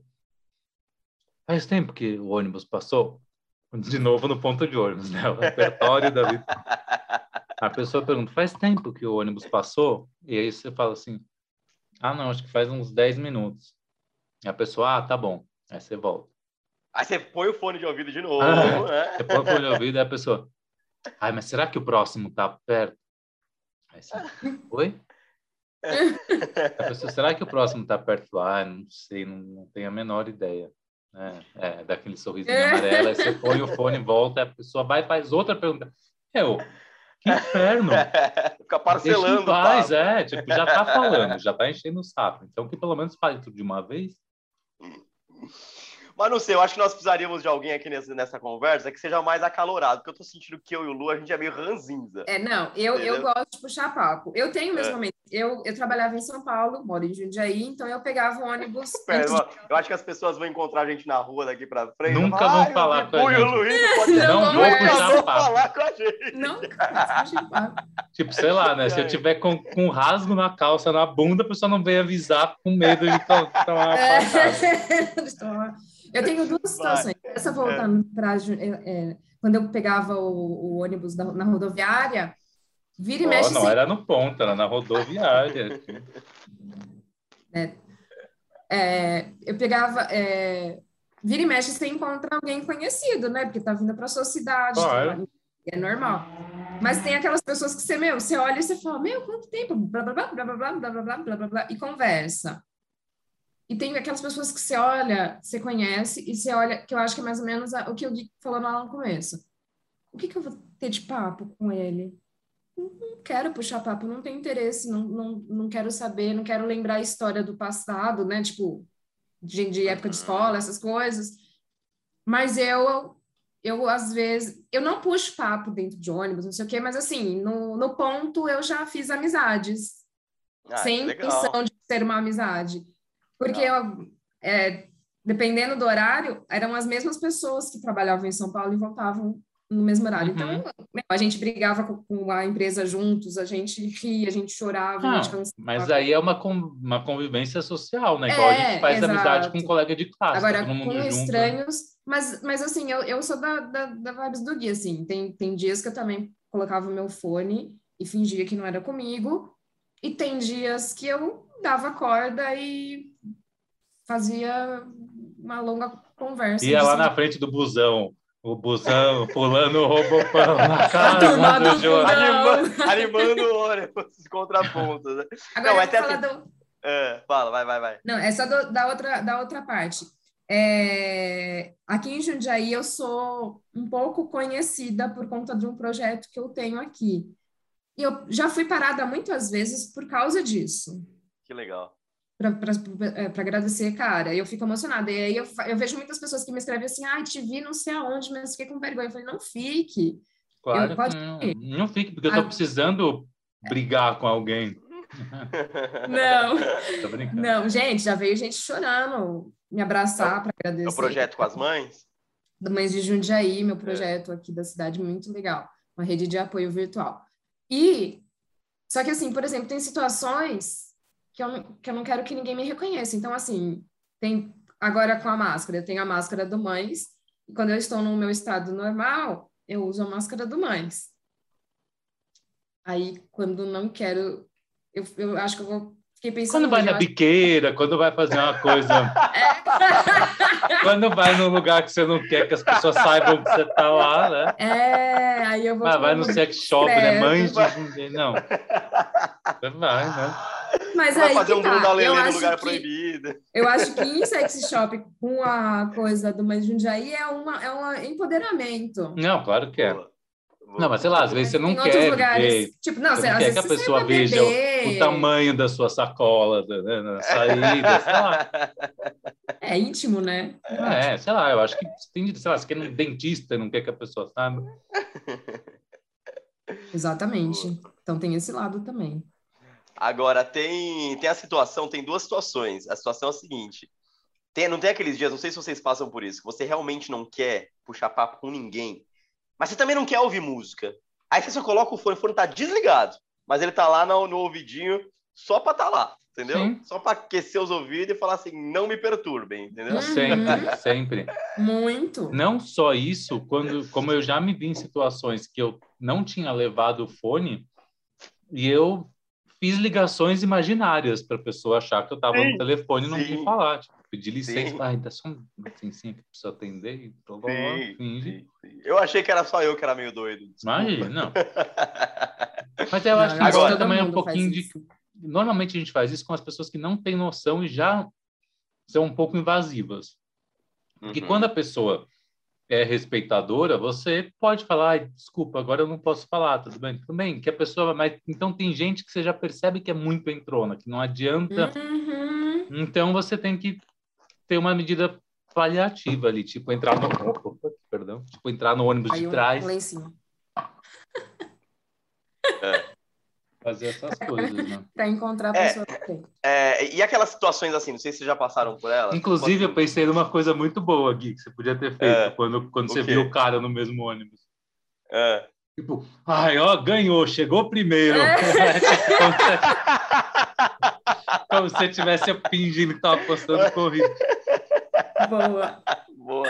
F: Faz tempo que o ônibus passou? De novo no ponto de ônibus, né? O repertório da vida. A pessoa pergunta: Faz tempo que o ônibus passou? E aí você fala assim: Ah, não, acho que faz uns 10 minutos. E a pessoa: Ah, tá bom. Aí você volta.
E: Aí você põe o fone de ouvido de novo,
F: Ah.
E: né?
F: Você põe o fone de ouvido e a pessoa: Ai, mas será que o próximo tá perto? Aí você: Oi? A pessoa, será que o próximo tá perto? Ah, não sei, não, não tenho a menor ideia. É, é daquele sorrisinho
D: É.
F: amarelo, aí você põe o fone, volta, a pessoa vai e faz outra pergunta. Eu, que inferno!
E: Fica parcelando
F: paz,
E: papo.
F: é, tipo, já tá falando, já tá enchendo o saco. Então que pelo menos fale tudo de uma vez.
E: Mas não sei, eu acho que nós precisaríamos de alguém aqui nessa, nessa conversa que seja mais acalorado, porque eu tô sentindo que eu e o Lu, a gente é meio ranzinza.
D: É, não, eu, eu gosto de puxar papo. Eu tenho meus
E: É.
D: momentos. Eu, eu trabalhava em São Paulo, moro em Jundiaí, então eu pegava o ônibus.
E: Pera,
D: antes de-
E: eu, acho que as pessoas vão encontrar a gente na rua daqui pra frente.
F: Nunca
E: falar,
F: vão
E: "Ai,
F: falar com a
E: o
F: gente."
E: Luiz no podcast."
D: Não
F: Não
D: vão
F: puxar papo.
E: falar com a gente.
D: Papo.
F: Tipo, sei lá, né? Se eu tiver com, com um rasgo na calça, na bunda, a pessoa não vem avisar com medo de to- tomar uma
D: É. Eu tenho duas situações. Essa voltando para quando eu pegava o, o ônibus da- na rodoviária, vira e
F: Ó,
D: mexe
F: não
D: assim,
F: era no ponto, era na rodoviária.
D: é, eu pegava é, vira e mexe você encontra alguém conhecido, né? Porque tá vindo para sua cidade,
F: Claro.
D: tá- é normal. Mas tem aquelas pessoas que você, meu, você olha e você fala, meu, quanto tempo? Blá, blá, blá, blá, blá, blá, blá, blá, blá, blá, e conversa. E tem aquelas pessoas que você olha, você conhece, e você olha, que eu acho que é mais ou menos a- o que o Gui falou lá no começo. O que que eu vou ter de papo com ele? Não, quero puxar papo, não tenho interesse, não, não, não quero saber, não quero lembrar a história do passado, né? Tipo, de, de época de escola, essas coisas. Mas eu, eu, às vezes, eu não puxo papo dentro de ônibus, não sei o quê, mas assim, no, no ponto eu já fiz amizades,
E: Ah,
D: sem intenção de ser uma amizade. Porque eu, é, dependendo do horário, eram as mesmas pessoas que trabalhavam em São Paulo e voltavam no mesmo horário.
F: Uhum.
D: Então, a gente brigava com, a empresa juntos, a gente ria, a gente chorava, a
F: Não,
D: gente cansava.
F: mas aí é uma, uma convivência social, né? Igual a
D: É,
F: gente faz
D: exato.
F: amizade com um colega de classe.
D: Agora,
F: todo mundo
D: com
F: junto.
D: estranhos, mas, mas assim, eu, eu sou da, da, da vibes do Gui, assim, tem, tem dias que eu também colocava o meu fone e fingia que não era comigo, E tem dias que eu dava corda e fazia uma longa conversa.
F: Ia lá na frente do busão. O busão pulando roubou pão na casa
D: turma
F: do
D: do.
E: Animando, animando o ônibus, os contrapontos. né?
D: Agora
E: Não,
D: eu
E: até assim-
D: do,
E: É, fala, vai, vai, vai.
D: Não, é só do- da outra, da outra parte. É, aqui em Jundiaí eu sou um pouco conhecida por conta de um projeto que eu tenho aqui. E eu já fui parada muitas vezes por causa disso,
E: Que legal.
D: para agradecer, cara. Eu fico emocionada. E aí eu, eu vejo muitas pessoas que me escrevem assim: ah, te vi não sei aonde, mas fiquei com vergonha. Eu falei: não fique.
F: Claro,
D: Eu- pode
F: não, não fique, porque eu tô
D: Ah.
F: precisando brigar com alguém.
D: Não, não, gente, já veio gente chorando me abraçar para
E: É
D: agradecer.
E: o projeto com as mães?
D: do Mães de Jundiaí, meu projeto aqui da cidade, muito legal, uma rede de apoio virtual. E, só que assim, por exemplo, tem situações que eu não, que eu não quero que ninguém me reconheça. Então, assim, tem agora com a máscara, eu tenho a máscara do Mães, e quando eu estou no meu estado normal, eu uso a máscara do Mães. Aí, quando não quero, eu, eu acho que eu vou. Fiquei pensando.
F: Quando vai na biqueira, quando vai fazer uma coisa, quando vai num lugar que você não quer que as pessoas saibam que você tá lá, né?
D: É, aí eu vou.
F: Ah, vai no sex shop, né? Mães de. Não. Vai, né?
D: Mas
E: Vai
D: aí
E: fazer um
D: tá. Eu
E: no
D: acho
E: lugar
D: que-
E: proibido.
D: Eu acho que em sex shop com a coisa do Mãe de Jundiaí é uma é um empoderamento.
F: Não, claro que é. Não, mas sei lá, às vezes você não
D: em
F: quer
D: outros lugares,
F: ver,
D: tipo, não,
F: você não
D: às
F: quer
D: vezes
F: que a pessoa veja
D: beber.
F: o tamanho da sua sacola né, na saída, sei lá.
D: É íntimo, né?
F: É, sei lá, eu acho que tem, sei lá, você quer num dentista não quer que a pessoa saiba.
D: Exatamente. Então tem esse lado também.
E: Agora, tem, tem a situação, tem duas situações. A situação é a seguinte: tem, não tem aqueles dias, não sei se vocês passam por isso, que você realmente não quer puxar papo com ninguém, mas você também não quer ouvir música. Aí você só coloca o fone, o fone tá desligado, mas ele tá lá no, no ouvidinho só pra tá lá, entendeu?
F: Sim.
E: Só pra aquecer os ouvidos e falar assim, não me perturbem, entendeu?
D: Uhum.
F: Sempre, sempre.
D: Muito.
F: Não só isso, quando, como eu já me vi em situações que eu não tinha levado o fone e eu fiz ligações imaginárias para a pessoa achar que eu estava
E: Sim,
F: no telefone e não
E: sim.
F: vim falar. Tipo, pedir licença,
E: Sim.
F: ai, dá só um licencinha que preciso atender e blá, blá,
E: Sim,
F: finge.
E: sim, sim. Eu achei que era só eu que era meio doido. desculpa.
F: Imagina, não. Mas eu
D: Não,
F: acho que agora também é um pouquinho de. Normalmente a gente faz isso com as pessoas que não têm noção e já são um pouco invasivas. Porque
E: Uhum.
F: quando a pessoa é respeitadora, você pode falar, "Ai, desculpa, agora eu não posso falar, tudo bem? Tudo bem, que a pessoa, mas então tem gente que você já percebe que é muito entrona, que não adianta.
D: Uhum.
F: Então você tem que ter uma medida paliativa ali, tipo entrar no, opa, perdão, tipo entrar no ônibus
D: Aí
F: de trás,
D: lá em cima.
F: fazer essas coisas, né?
D: Para encontrar a
E: É.
D: pessoa que tem.
E: É, e aquelas situações assim, não sei se vocês já passaram por elas.
F: Inclusive, eu
E: tipo
F: pensei numa coisa muito boa, Gui, que você podia ter feito
E: É,
F: quando, quando
E: o
F: você
E: quê?
F: viu o cara no mesmo ônibus.
E: é.
F: Tipo, ai, ó, ganhou, chegou primeiro.
D: É.
F: Como se você estivesse fingindo que estava apostando corrida.
D: Boa.
E: Boa.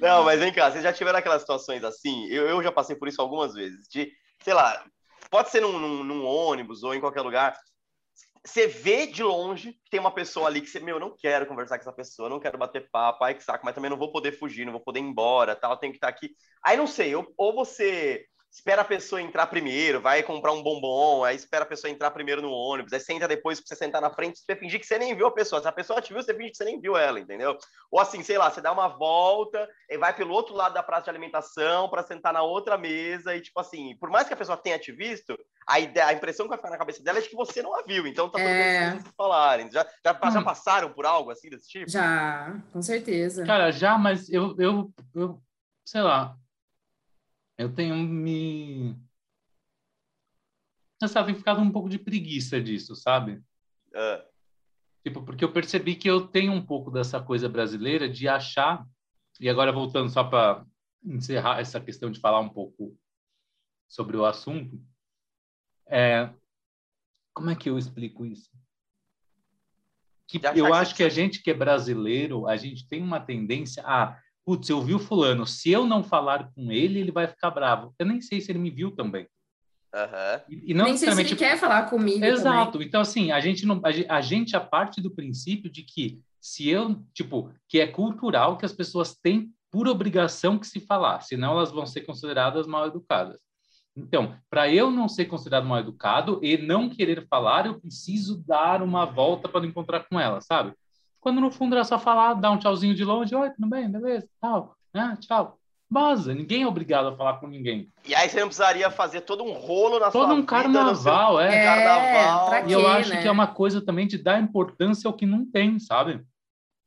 E: Não, mas vem cá, vocês já tiveram aquelas situações assim? Eu, eu já passei por isso algumas vezes. De, sei lá, pode ser num, num- num ônibus ou em qualquer lugar. Você vê de longe que tem uma pessoa ali que você, meu, não quero conversar com essa pessoa, não quero bater papo, ai que saco, mas também não vou poder fugir, não vou poder ir embora, tal, tenho que estar aqui. Aí não sei, ou, ou você espera a pessoa entrar primeiro, vai comprar um bombom, aí espera a pessoa entrar primeiro no ônibus, aí senta depois pra você sentar na frente, você fingir que você nem viu a pessoa. Se a pessoa te viu, você finge que você nem viu ela, entendeu? Ou assim, sei lá, você dá uma volta e vai pelo outro lado da praça de alimentação para sentar na outra mesa e, tipo assim, por mais que a pessoa tenha te visto, a, ideia, a impressão que vai ficar na cabeça dela é de que você não a viu. Então tá tudo
D: É.
E: bem vocês falarem. Já, já, já
F: Hum.
E: passaram por algo assim desse tipo?
D: Já, com certeza.
F: Cara, já, mas eu, eu, eu sei lá, eu tenho me. Eu sabe, ficado um pouco de preguiça disso, sabe?
E: Ah,
F: Tipo, porque eu percebi que eu tenho um pouco dessa coisa brasileira de achar, e agora voltando só para encerrar essa questão de falar um pouco sobre o assunto, é, como é que eu explico isso? Que eu acho que a gente que é brasileiro, a gente tem uma tendência a, putz, eu vi o fulano, se eu não falar com ele, ele vai ficar bravo. Eu nem sei se ele me viu também.
E: Aham.
F: E, e não
D: Nem sei se ele
F: necessariamente
D: quer falar comigo
F: Exato.
D: também.
F: Então, assim, a gente não. A gente, a parte do princípio de que se eu, tipo, que é cultural que as pessoas têm por obrigação que se falar, senão elas vão ser consideradas mal educadas. Então, para eu não ser considerado mal educado e não querer falar, eu preciso dar uma volta para encontrar com ela, sabe? Quando no fundo era só falar, dar um tchauzinho de longe, oi, tudo bem, beleza, tal, né, tchau. Vaza, ninguém é obrigado a falar com ninguém.
E: E aí você não precisaria fazer todo um rolo na
F: Todo
E: sua
F: um
E: vida,
F: carnaval, é.
D: É,
E: carnaval.
F: E eu acho
D: né?
F: que é uma coisa também de dar importância ao que não tem, sabe?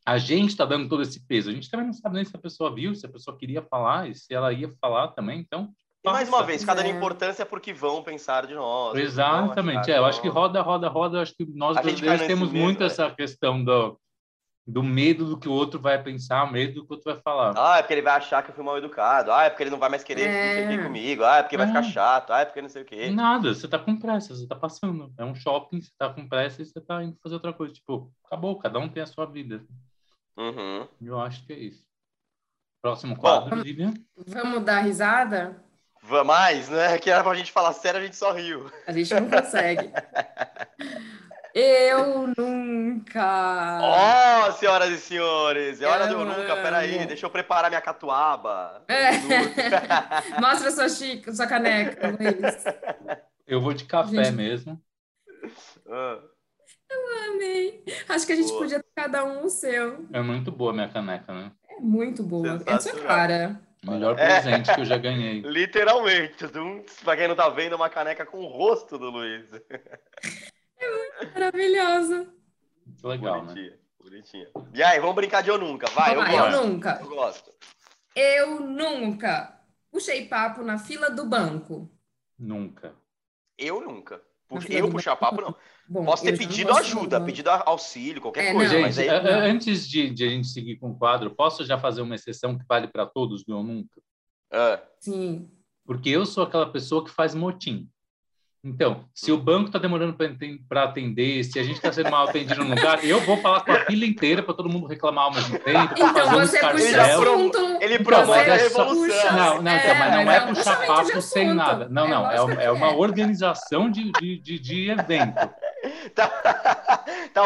F: A gente está dando todo esse peso. A gente também não sabe nem se a pessoa viu, se a pessoa queria falar e se ela ia falar também. Então,
E: E mais uma vez, cada
D: É.
E: importância porque vão pensar de nós.
F: Exatamente. É, eu acho que roda, roda, roda. Eu acho que nós brasileiros temos
E: medo,
F: muito
E: né?
F: essa questão do, do medo do que o outro vai pensar, medo do que o outro vai falar.
E: Ah, é porque ele vai achar que eu fui mal educado. Ah, é porque ele não vai mais querer
D: É.
E: comigo. Ah, é porque vai
F: É.
E: ficar chato. Ah, é porque não sei o quê.
F: Nada, você tá com pressa, você tá passando. É um shopping, você tá com pressa e você tá indo fazer outra coisa. Tipo, acabou, cada um tem a sua vida.
E: Uhum.
F: Eu acho que é isso. Próximo quadro, Lívia.
D: Vamos dar risada?
E: Vá mais, né? Que era pra gente falar sério, a gente só riu.
D: A gente não consegue. Eu nunca.
E: Ó, senhoras e senhores, é hora do eu
D: Eu
E: nunca. Peraí, deixa eu preparar minha catuaba.
D: É. Mostra sua, chica, sua caneca, Luiz.
F: Eu vou de café
D: Gente.
F: mesmo.
E: Ah,
D: Amei. Acho que a gente
E: Boa.
D: podia ter cada um o seu.
F: É muito boa a minha caneca, né?
D: É muito boa. É sua
E: Sensacional.
D: cara.
F: Melhor
E: É.
F: presente que eu já ganhei.
E: Literalmente. Pra quem não tá vendo, uma caneca com o rosto do Luiz.
D: Maravilhosa.
F: Muito legal, né?
E: Bonitinha, bonitinha. E aí, vamos brincar de eu nunca. Vai, eu
D: Vamos lá,
E: gosto.
D: eu nunca.
E: Eu gosto.
D: Eu nunca puxei papo na fila do banco.
F: Nunca.
E: Eu nunca. Puxa- eu puxar papo, não.
D: Bom,
E: Posso
D: eu
E: ter pedido
D: do
E: ajuda, pedido auxílio, qualquer
D: É,
E: coisa.
D: não.
E: mas
F: Gente,
E: aí,
F: antes de, de a gente seguir com o quadro, posso já fazer uma exceção que vale para todos do Eu Nunca?
E: Ah,
D: Sim.
F: Porque eu sou aquela pessoa que faz motim. Então, se o banco está demorando para atender, se a gente está sendo mal atendido no lugar, eu vou falar com a fila inteira para todo mundo reclamar ao mesmo tempo,
D: Então
F: fazer um
D: você puxa assunto.
E: ele
F: Então,
E: promove
F: mas
E: a revolução.
F: Não, não,
D: É,
F: então, mas não é
D: é um
F: puxar papo sem nada. Não,
D: É
F: não. É, é uma
D: é.
F: organização de, de, de, de evento.
E: Tá, tá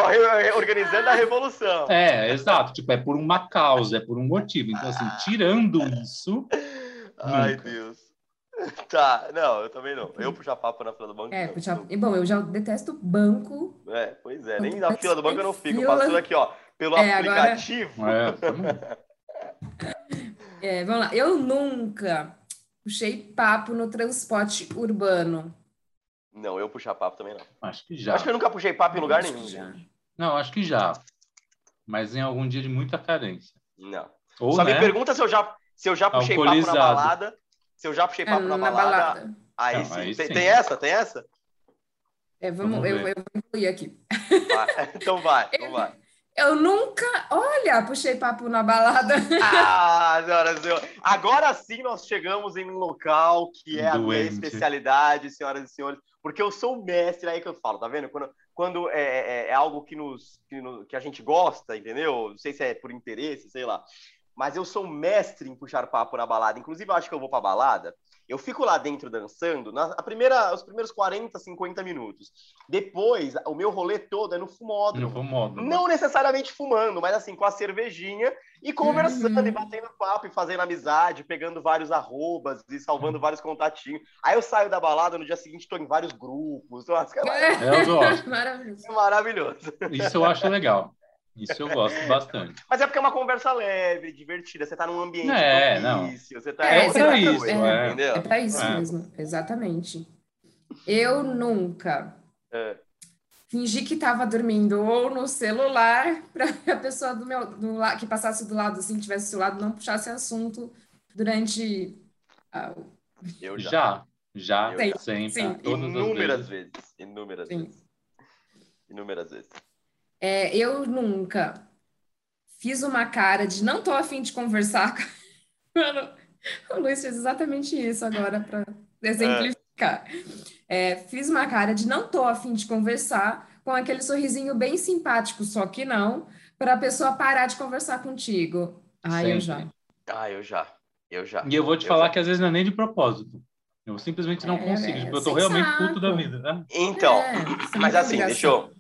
E: organizando a revolução.
F: É, exato. Tipo, é por uma causa, é por um motivo. Então, assim, tirando isso,
E: Ai,
F: nunca.
E: Deus. Tá, não, eu também não. Eu puxar papo na fila do banco.
D: É,
E: não.
D: puxar... e, Bom, eu já detesto banco.
E: É, pois é, nem na fila do banco eu não fico.
D: Fila-
E: Passando aqui, ó, pelo
D: É, agora-
E: aplicativo.
F: é, também.
D: É, vamos lá. Eu nunca puxei papo no transporte urbano.
E: Não, eu puxar papo também não.
F: acho que já.
E: Acho que eu nunca puxei papo em lugar
D: Acho
E: nenhum.
D: já.
F: Não, acho que já. Mas em algum dia de muita carência.
E: Não.
F: Ou,
E: Só
F: né?
E: me pergunta se eu já, se eu já puxei papo na balada. Se eu já puxei papo
D: É,
E: na,
D: na
E: balada,
D: balada.
E: Aí,
F: Não,
E: sim.
F: aí
E: tem,
F: sim.
E: tem essa? Tem essa?
D: É, vamos,
F: Vamos
D: eu, eu vou incluir aqui.
E: Vai. Então vai, então vai.
D: Eu nunca, olha, puxei papo na balada.
E: Ah, senhoras e senhores. Agora sim nós chegamos em um local que é a minha
F: Doente.
E: especialidade, senhoras e senhores, porque eu sou o mestre, aí que eu falo, tá vendo? Quando, quando é, é- é algo que, nos, que, no- que a gente gosta, entendeu? Não sei se é por interesse, sei lá. Mas eu sou um mestre em puxar papo na balada. Inclusive, eu acho que eu vou pra balada, eu fico lá dentro dançando, na, a primeira, os primeiros 40, 50 minutos. Depois, o meu rolê todo é no fumódromo.
F: vou modo.
E: Não necessariamente fumando, mas assim, com a cervejinha e conversando
D: Uhum.
E: e batendo papo e fazendo amizade, pegando vários arrobas e salvando vários contatinhos. Aí eu saio da balada, no dia seguinte tô em vários grupos. Eu acho que é
F: Eu gosto.
D: Maravilhoso.
E: é maravilhoso.
F: Isso eu acho legal. Isso eu gosto bastante.
E: Mas é porque é uma conversa leve, divertida. Você tá num ambiente
F: É, não.
E: Você tá
D: É,
E: outra
F: pra
E: coisa,
F: isso, é.
E: entendeu?
D: É para isso
F: É.
D: mesmo, exatamente. Eu nunca
E: É.
D: fingi que estava dormindo ou no celular para a pessoa do meu do la- que passasse do lado assim, tivesse do seu lado, não puxasse assunto durante ah,
E: Eu já.
F: Já, sempre,
D: sim.
E: Inúmeras
F: vezes.
E: vezes. Inúmeras
D: Sim.
E: vezes. Inúmeras vezes.
D: É, eu nunca fiz uma cara de não tô afim de conversar. Mano, o Luiz fez exatamente isso agora para exemplificar. É, fiz uma cara de não tô afim de conversar com aquele sorrisinho bem simpático, só que não, para a pessoa parar de conversar contigo. Ah, eu já.
E: Ah, eu já. Eu já.
F: E eu vou te
E: Eu
F: falar
E: já.
F: que às vezes não é nem de propósito. Eu simplesmente não
D: É,
F: consigo.
D: é,
F: Tipo, eu tô realmente puto da
D: saco.
F: vida. né?
E: Então,
D: É,
E: mas assim, deixa eu,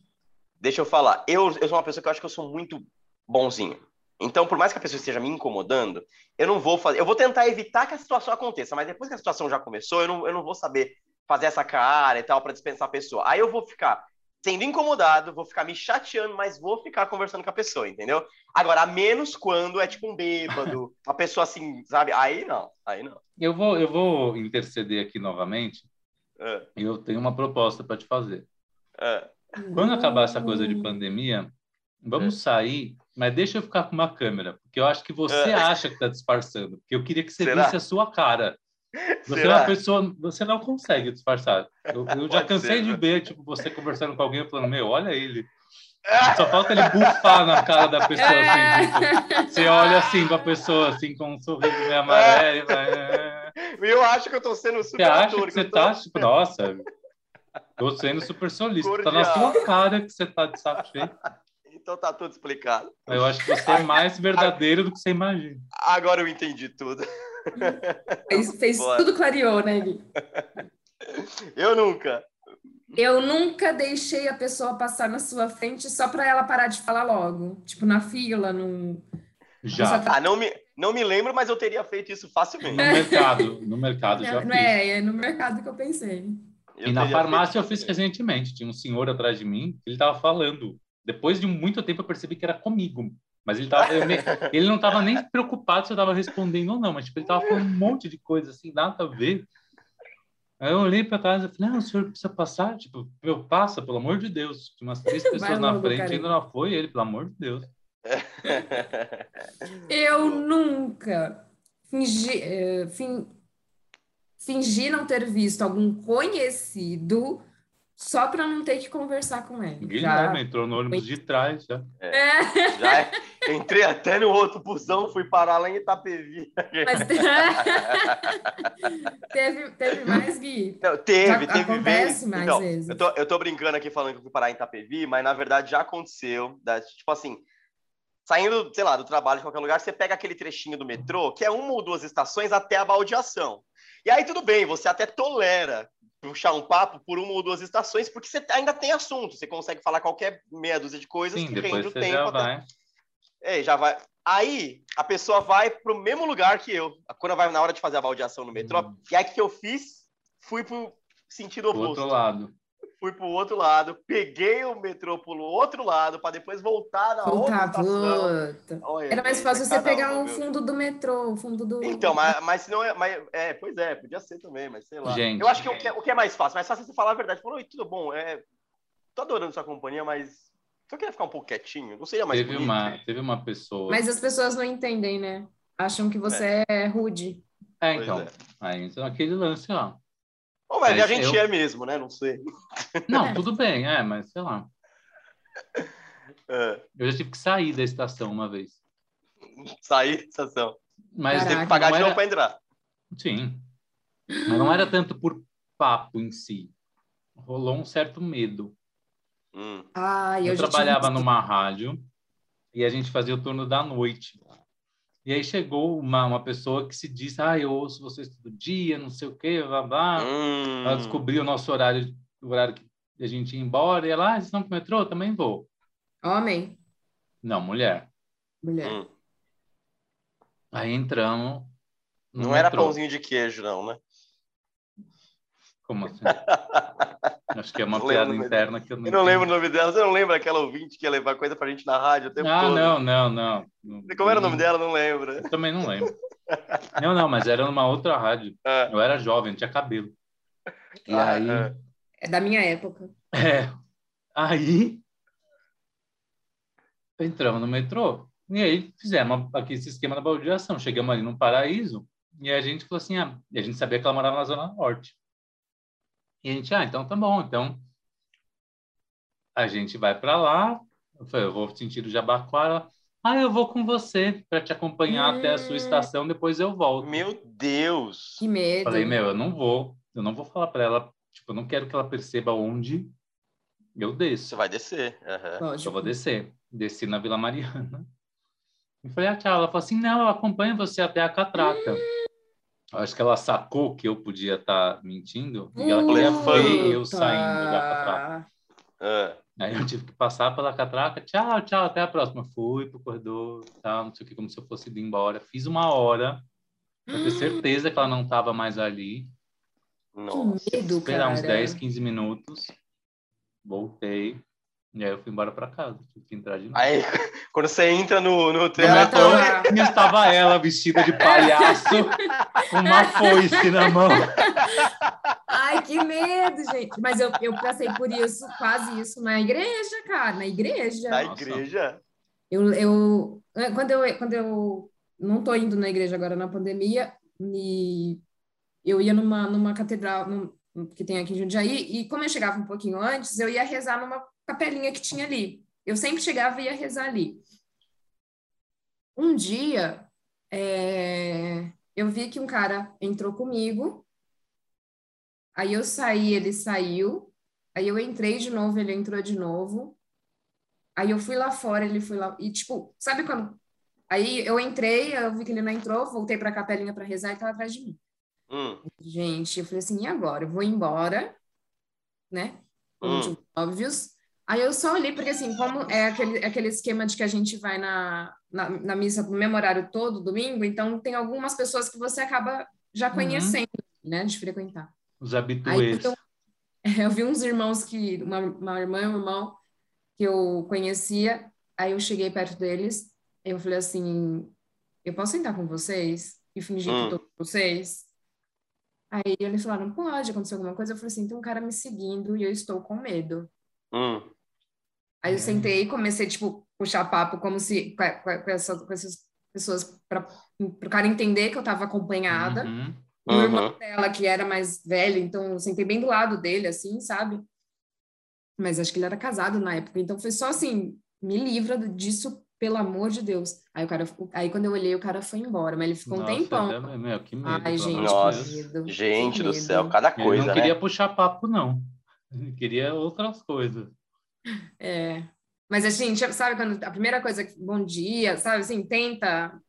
E: deixa eu falar. Eu, eu sou uma pessoa que eu acho que eu sou muito bonzinho. Então, por mais que a pessoa esteja me incomodando, eu não vou fazer. Eu vou tentar evitar que a situação aconteça, mas depois que a situação já começou, eu não, eu não vou saber fazer essa cara e tal para dispensar a pessoa. Aí eu vou ficar sendo incomodado, vou ficar me chateando, mas vou ficar conversando com a pessoa, entendeu? Agora, a menos quando é tipo um bêbado, uma pessoa assim, sabe? Aí não, aí não.
F: Eu vou, eu vou interceder aqui novamente.
E: É,
F: Eu tenho uma proposta para te fazer.
E: é.
F: Quando acabar essa coisa de
D: Hum.
F: pandemia, vamos sair, mas deixa eu ficar com uma câmera, porque eu acho que você
E: É.
F: acha que está disfarçando, porque eu queria que você
E: Será?
F: visse a sua cara. Você é
E: Será?
F: uma pessoa, você não consegue disfarçar. Eu, eu já cansei
E: ser,
F: de
E: né?
F: ver, tipo, você conversando com alguém falando, meu, olha ele. Só falta ele bufar na cara da pessoa, assim, tipo, você olha assim pra pessoa, assim, com um sorriso meio amarelo, "É".
E: Eu acho que eu tô sendo
F: Você
E: super
F: acha
E: ator,
F: que você
E: tô-
F: tá, tipo, nossa, tô sendo super solista. Tá na
E: Cordial.
F: sua cara que você tá de saco cheio.
E: Então tá tudo explicado.
F: Eu acho que você é mais verdadeiro do que você imagina.
E: Agora eu entendi tudo.
D: Fez, fez tudo clareou, né, Gui?
E: Eu nunca.
D: Eu nunca deixei a pessoa passar na sua frente só para ela parar de falar logo. Tipo, na fila, no...
F: Já.
E: Ah, não me, não me lembro, mas eu teria feito isso
F: No
E: facilmente.
F: mercado, no mercado já
D: Não, não
F: fiz.
D: é, é no mercado que eu pensei.
E: Eu
F: E na farmácia
E: feito
F: eu fiz recentemente. Tinha um senhor atrás de mim, ele tava falando. Depois de muito tempo eu percebi que era comigo. Mas ele, tava, me- ele não estava nem preocupado se eu estava respondendo ou não. Mas tipo, ele estava falando um monte de coisa assim, nada a ver. Aí eu olhei para trás e falei, não, o senhor precisa passar? Tipo, meu, passa, pelo amor de Deus. Tinha umas três pessoas na frente, ainda não foi ele, pelo amor de Deus.
D: Eu nunca fingi, eh, fin- fingi não ter visto algum conhecido só para não ter que conversar com ele.
F: Guilherme entrou no ônibus de trás. Já.
D: É,
E: Já é- entrei até no outro busão, fui parar lá em Itapevi.
D: mas teve, teve mais, Gui.
E: Não, teve,
D: Já
E: teve
D: acontece mais
E: então,
D: vezes.
E: Eu tô, eu tô brincando aqui falando que eu fui parar em Itapevi, mas na verdade já aconteceu. da- tipo assim, saindo, sei lá, do trabalho de qualquer lugar, você pega aquele trechinho do metrô, que é uma ou duas estações até a baldeação. E aí tudo bem, você até tolera puxar um papo por uma ou duas estações, porque você ainda tem assunto, você consegue falar qualquer meia dúzia de coisas
F: Sim,
E: que rende o tempo.
F: já
E: até-
F: vai.
E: É, já vai. Aí a pessoa vai pro mesmo lugar que eu. Quando vai na hora de fazer a baldeação no metrô,
F: Hum.
E: e aí o que eu fiz? Fui pro sentido
F: Do
E: oposto
F: outro lado.
E: Fui pro outro lado, peguei o metrô pelo outro lado para depois voltar na outra estação.
D: puta.
E: Olha,
D: Era mais fácil
E: é
D: você pegar
E: viu?
D: fundo do metrô, o fundo do.
E: Então, mas, mas se não é, mas, é, pois é, podia ser também, mas sei lá.
F: Gente.
E: Eu acho que o que, é, o que é mais fácil, mais fácil é você falar a verdade. Falou, oi, tudo bom, é, tô adorando sua companhia, mas só queria ficar um pouco quietinho, não seria mais
F: Teve
E: bonito?
F: uma, teve uma pessoa.
D: Mas as pessoas não entendem, né? Acham que você é, rude.
F: É, então.
E: é.
F: Aí entra aquele lance lá.
E: Ou velho, a
F: Mas
E: gente
F: eu-
E: é mesmo, né? Não sei.
F: Não,
D: É.
F: tudo bem, é, mas sei lá.
E: É,
F: Eu já tive que sair da estação uma vez.
E: sair da estação.
F: Mas
D: Caraca.
E: Tem que pagar
F: não
E: de novo
F: era...
E: para entrar.
F: Sim. Mas não era tanto por papo em si. Rolou um certo medo.
E: Hum.
D: Ai,
F: Eu,
D: eu,
F: trabalhava
D: isso.
F: numa rádio e a gente fazia o turno da noite. E aí chegou uma, uma pessoa que se disse, ah, eu ouço vocês todo dia, não sei o quê, blá, blá.
E: Hum.
F: Ela descobriu o nosso horário, o horário que a gente ia embora, e ela, ah, vocês estão pro metrô? Também vou.
D: Homem,
F: Não, mulher.
D: mulher.
E: Hum.
F: Aí entramos. no
E: Não era
F: metrô.
E: pãozinho de queijo, não, né?
F: Como assim? Acho que é uma
E: Não
F: piada interna que eu não
E: Eu não lembro o nome dela. Você não lembra aquela ouvinte que ia levar coisa pra gente na rádio o tempo
F: Ah,
E: todo?
F: não, não, não.
E: Como era o nome dela? Não lembro.
F: Eu também não lembro. Não, não, mas era numa outra rádio.
E: Ah,
F: Eu era jovem, tinha cabelo. E
E: ah,
F: aí,
E: ah.
D: É da minha época.
F: é, aí entramos no metrô e aí fizemos aqui esse esquema da baldeação. Chegamos ali no Paraíso e a gente falou assim, ah, e a gente sabia que ela morava na Zona Norte. E a gente, ah, então tá bom, então a gente vai para lá. Eu falei, eu vou sentir o Jabaquara. Ah, eu vou com você para te acompanhar até a sua
D: Hum.
F: estação, depois eu volto.
E: Meu Deus.
D: Que medo.
F: Falei, meu, eu não vou, eu não vou falar para ela, tipo, eu não quero que ela perceba onde eu desço.
E: Você vai descer. aham.
F: Eu vou descer. Desci na Vila Mariana. E falei, ah, tchau. Ela falou assim, não, eu acompanho você até a catraca. Acho que ela sacou que eu podia estar mentindo e ela queria ver eu saindo da catraca.
E: Ah,
F: Aí eu tive que passar pela catraca, tchau, tchau, até a próxima. Fui pro corredor, tal, não sei o que, como se eu fosse ir embora. Fiz uma hora para ter certeza que ela não estava mais ali.
E: nossa.
D: Que medo,
F: Esperar uns
D: cara.
F: 10, 15 minutos. Voltei. E aí eu fui embora para casa. Tive que entrar de novo.
E: Aí, quando você entra no, no
F: No
E: teatro,
F: e estava ela vestida de palhaço, com uma foice na mão.
D: Ai, que medo, gente. Mas eu, eu passei por isso, quase isso na igreja, cara, na igreja.
E: na
F: Nossa.
E: igreja.
D: Eu, eu, quando eu, quando eu não tô indo na igreja agora na pandemia, e eu ia numa, numa catedral num- que tem aqui em Jundiaí, e como eu chegava um pouquinho antes, eu ia rezar numa capelinha que tinha ali. Eu sempre chegava e ia rezar ali. Um dia, é, eu vi que um cara entrou comigo, aí eu saí, ele saiu, aí eu entrei de novo, ele entrou de novo. Aí eu fui lá fora, ele foi lá. E, tipo, sabe quando. Aí eu entrei, eu vi que ele não entrou, voltei pra capelinha pra rezar e tava atrás de mim.
E: Hum,
D: Gente, eu falei assim, e agora? Eu vou embora, né?
E: Hum.
D: óbvios. Aí eu só olhei, porque assim, como é aquele, aquele esquema de que a gente vai na, na, na missa no mesmo horário todo, domingo, então tem algumas pessoas que você acaba já
F: Uhum.
D: conhecendo, né? De frequentar.
F: Os habituês.
D: eu, eu vi uns irmãos que, uma, uma irmã e um irmão que eu conhecia, aí eu cheguei perto deles, eu falei assim, eu posso sentar com vocês e fingir
E: Hum.
D: que tô com vocês? Aí eles falaram, pode acontecer alguma coisa. Eu falei assim, tem um cara me seguindo e eu estou com medo.
E: hum.
D: Aí eu
F: Hum.
D: sentei e comecei, tipo, puxar papo como se com, essa- com essas pessoas para o cara entender que eu estava acompanhada.
F: Uhum.
D: E o irmão dela, que era mais velho, então eu sentei bem do lado dele, assim, sabe? Mas acho que ele era casado na época, então foi só assim, me livra disso, pelo amor de Deus. Aí o cara, aí quando eu olhei, o cara foi embora, mas ele ficou um
F: Nossa,
D: tempão.
F: é- meu, que medo.
D: Ai, gente,
E: Nossa.
D: Medo.
E: Gente
D: que
E: do
D: medo.
E: céu, cada
F: Ele
E: coisa,
F: não queria
E: né?
F: puxar papo, não. Ele queria outras coisas.
D: É. Mas assim, tipo, sabe quando a primeira coisa, que- bom dia, sabe assim, tenta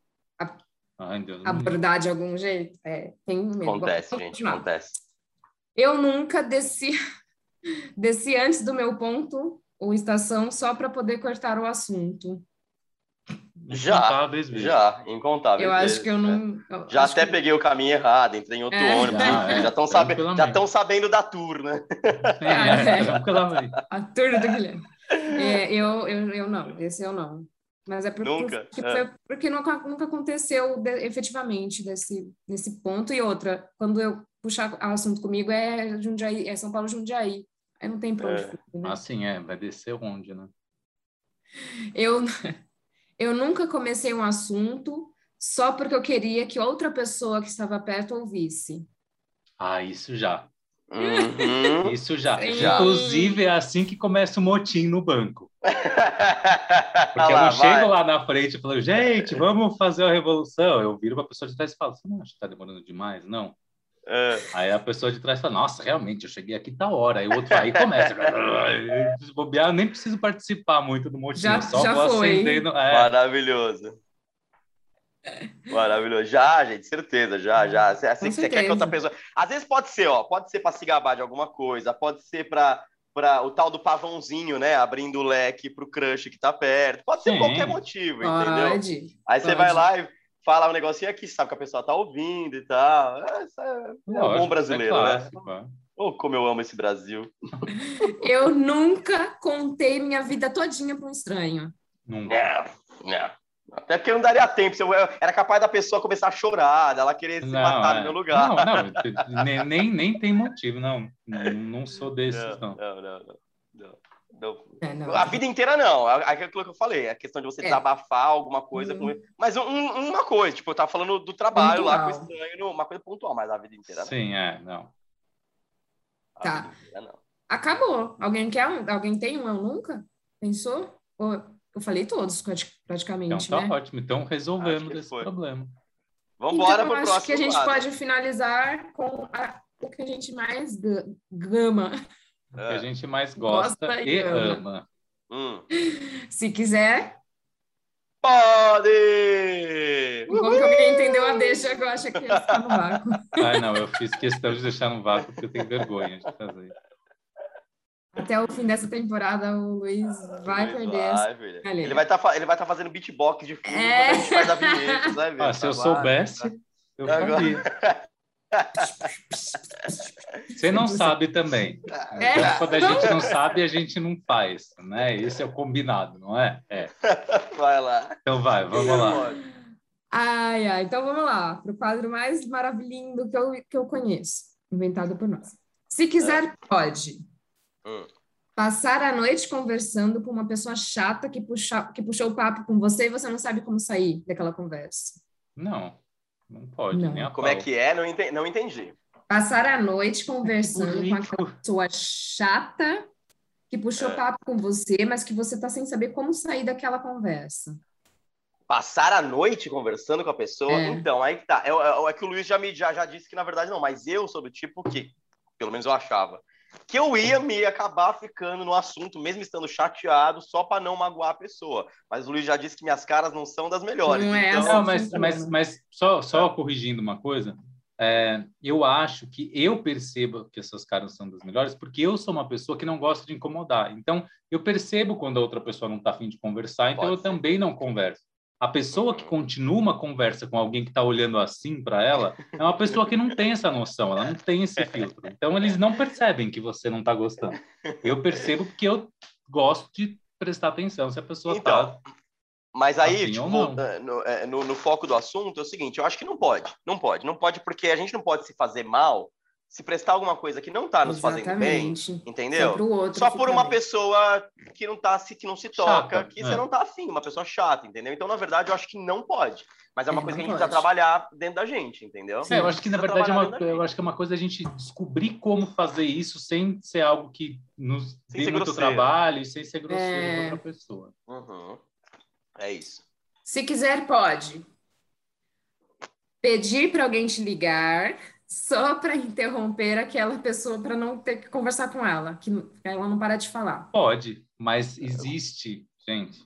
F: Ai, Deus. não-
D: abordar de algum jeito. É, tem medo.
E: Acontece, gente, acontece.
D: Eu nunca desci, desci antes do meu ponto ou estação só para poder cortar o assunto.
E: Já,
F: Incontáveis vezes.
E: Já, incontável.
D: Eu acho que eu não. eu
E: Já até
D: que-
E: peguei o caminho errado, entrei em outro
D: É.
E: ônibus.
F: Já, é,
E: já estão sabe... já sabendo da tour, né?
F: É, tranquilamente.
D: A turma do Guilherme. É, eu, eu, eu não, esse eu não. Mas é por,
E: Nunca?
D: porque,
E: É.
D: foi- porque nunca, nunca aconteceu de- efetivamente desse, nesse ponto. E outra, quando eu puxar assunto comigo é Jundiaí, é São Paulo Jundiaí. Aí não tem pra onde
E: É.
D: né?
F: Assim, é, vai descer onde, né?
D: Eu, eu nunca comecei um assunto só porque eu queria que outra pessoa que estava perto ouvisse.
F: Ah, isso já.
E: Uhum.
F: Isso já. Inclusive, é assim que começa o motim no banco. Porque eu
E: lá,
F: não chego
E: vai.
F: lá na frente e falo, gente, vamos fazer a revolução. Eu viro para a pessoa de trás e falo, você não acha que está demorando demais? Não.
E: É.
F: Aí a pessoa de trás fala, nossa, realmente, eu cheguei aqui tá hora. Aí o outro aí começa. Se bobear, eu nem preciso participar muito do motim.
D: Já-
F: só
D: já
F: vou
D: foi.
F: acendendo. É,
E: Maravilhoso. Maravilhoso. Já, gente, certeza, já, já. Assim, assim
D: Com
E: que você quer que
D: certeza.
E: outra pessoa. Às vezes pode ser, ó, pode ser para se gabar de alguma coisa, pode ser para para o tal do pavãozinho, né? Abrindo o leque pro crush que tá perto. Pode ser
F: Sim.
E: qualquer motivo, entendeu?
D: Pode.
E: Aí você
D: pode.
E: vai lá e fala um negocinho aqui, sabe que a pessoa tá ouvindo e tal. É, é, é
F: lógico,
E: bom brasileiro,
F: é
E: né?
F: clássico, é.
E: Oh, como eu amo esse Brasil.
D: Eu nunca contei minha vida todinha para um estranho.
F: Nunca.
E: Não, não. Até porque não daria tempo. se eu- Era capaz da pessoa começar a chorar, dela querer se matar
F: é.
E: no meu lugar.
F: Não, não, nem, nem, nem tem motivo, não. Não, não sou desses, não.
E: não, não, não, não.
D: É, não.
E: A vida inteira não. Aquilo que eu falei, a questão de você
D: É.
E: desabafar alguma coisa.
D: Hum.
E: com- Mas um- um- uma coisa, tipo, eu tava falando do trabalho lá com o
D: Pontual.
E: estranho, uma coisa pontual, mas a vida inteira não.
F: Sim, é, não.
E: A
D: Tá.
E: inteira não.
D: Acabou. Alguém quer um? Alguém tem um? Eu nunca? Pensou? Ou- Eu falei todos, prati-
F: Então
D: praticamente,
F: tá
D: né?
F: ótimo. Então resolvemos esse
E: foi.
F: problema.
E: Vamos embora
D: então,
E: pro
D: eu
E: próximo
D: acho que a gente
E: quadro.
D: pode finalizar com a- o que a gente mais ga- gama.
F: O que a
E: É.
F: gente mais gosta
D: Gosta
F: e
D: ama.
F: ama.
E: Hum.
D: Se quiser,
E: Pode!
D: Bom que alguém entendeu a deixa que eu acho que ia ficar no vácuo.
F: Ai, não, eu fiz questão de deixar no vácuo porque eu tenho vergonha de fazer.
D: Até o fim dessa temporada, o Luiz vai
E: Vai,
D: perder. essa-. Ali.
E: Ele vai estar ele vai tá fazendo beatbox de fundo
D: É.
E: a gente faz a vinheta, vai ver.
F: Ah, se eu
E: Tá, vai,
F: soubesse, eu
E: Agora-
F: faria. Você não sabe também.
D: É.
F: Então, quando a gente não sabe, a gente não faz, né? Esse é o combinado, não é? É.
E: Vai lá.
F: Então vai, vamos lá.
D: Ai, ai. Então vamos lá, para o quadro mais maravilhoso que eu, que eu conheço, inventado por nós. Se quiser, pode.
E: Hum.
D: Passar a noite conversando com uma pessoa chata que, puxa, que puxou o papo com você e você não sabe como sair daquela conversa.
F: Não, não pode,
D: Não.
F: nem a
E: Como é
F: pau.
E: que é? Não entendi. Não entendi.
D: Passar a noite conversando com aquela pessoa chata que puxou
E: É.
D: papo com você, mas que você tá sem saber como sair daquela conversa.
E: Passar a noite conversando com a pessoa?
D: É.
E: Então, aí que tá. É, é- é que o Luiz já, me, já, já disse que na verdade não, mas eu sou do tipo que, pelo menos eu achava, que eu ia me acabar ficando no assunto, mesmo estando chateado, só para não magoar a pessoa. Mas o Luiz já disse que minhas caras não são das melhores.
D: Não é
E: então...
F: Não, mas, mas, mas só, só corrigindo uma coisa, é, eu acho que eu percebo que essas caras são das melhores porque eu sou uma pessoa que não gosta de incomodar. Então, eu percebo quando a outra pessoa não está afim de conversar, então
E: Pode
F: eu
E: ser.
F: também não converso. A pessoa que continua uma conversa com alguém que está olhando assim para ela é uma pessoa que não tem essa noção, ela não tem esse filtro. Então, eles não percebem que você não está gostando. Eu percebo porque eu gosto de prestar atenção se a pessoa está.
E: Então, Mas aí,
F: Afim
E: tipo, volta- no, é, no- no foco do assunto, é o seguinte, eu acho que não pode. Não pode. Não pode porque a gente não pode se fazer mal se prestar alguma coisa que não tá nos fazendo bem,
D: Exatamente.
E: entendeu?
D: Só pro outro
E: Só por uma
D: bem.
E: pessoa que não tá se que não se toca,
F: Chata,
E: que
F: é.
E: você não tá afim, uma pessoa chata, entendeu? Então, na verdade, eu acho que não pode. Mas é uma
D: É,
E: coisa que a gente precisa
D: pode.
E: trabalhar dentro da gente, entendeu?
F: É, eu acho que na
E: Precisa
F: verdade é uma, eu
E: gente.
F: acho que é uma coisa a gente descobrir como fazer isso sem ser algo que nos
E: Sem
F: dê muito
E: grosseiro.
F: trabalho e sem ser grosseiro
D: É.
F: com outra pessoa.
E: Uhum. É isso.
D: Se quiser, pode. Pedir para alguém te ligar só para interromper aquela pessoa para não ter que conversar com ela, que ela não para de falar.
F: Pode, mas existe, gente.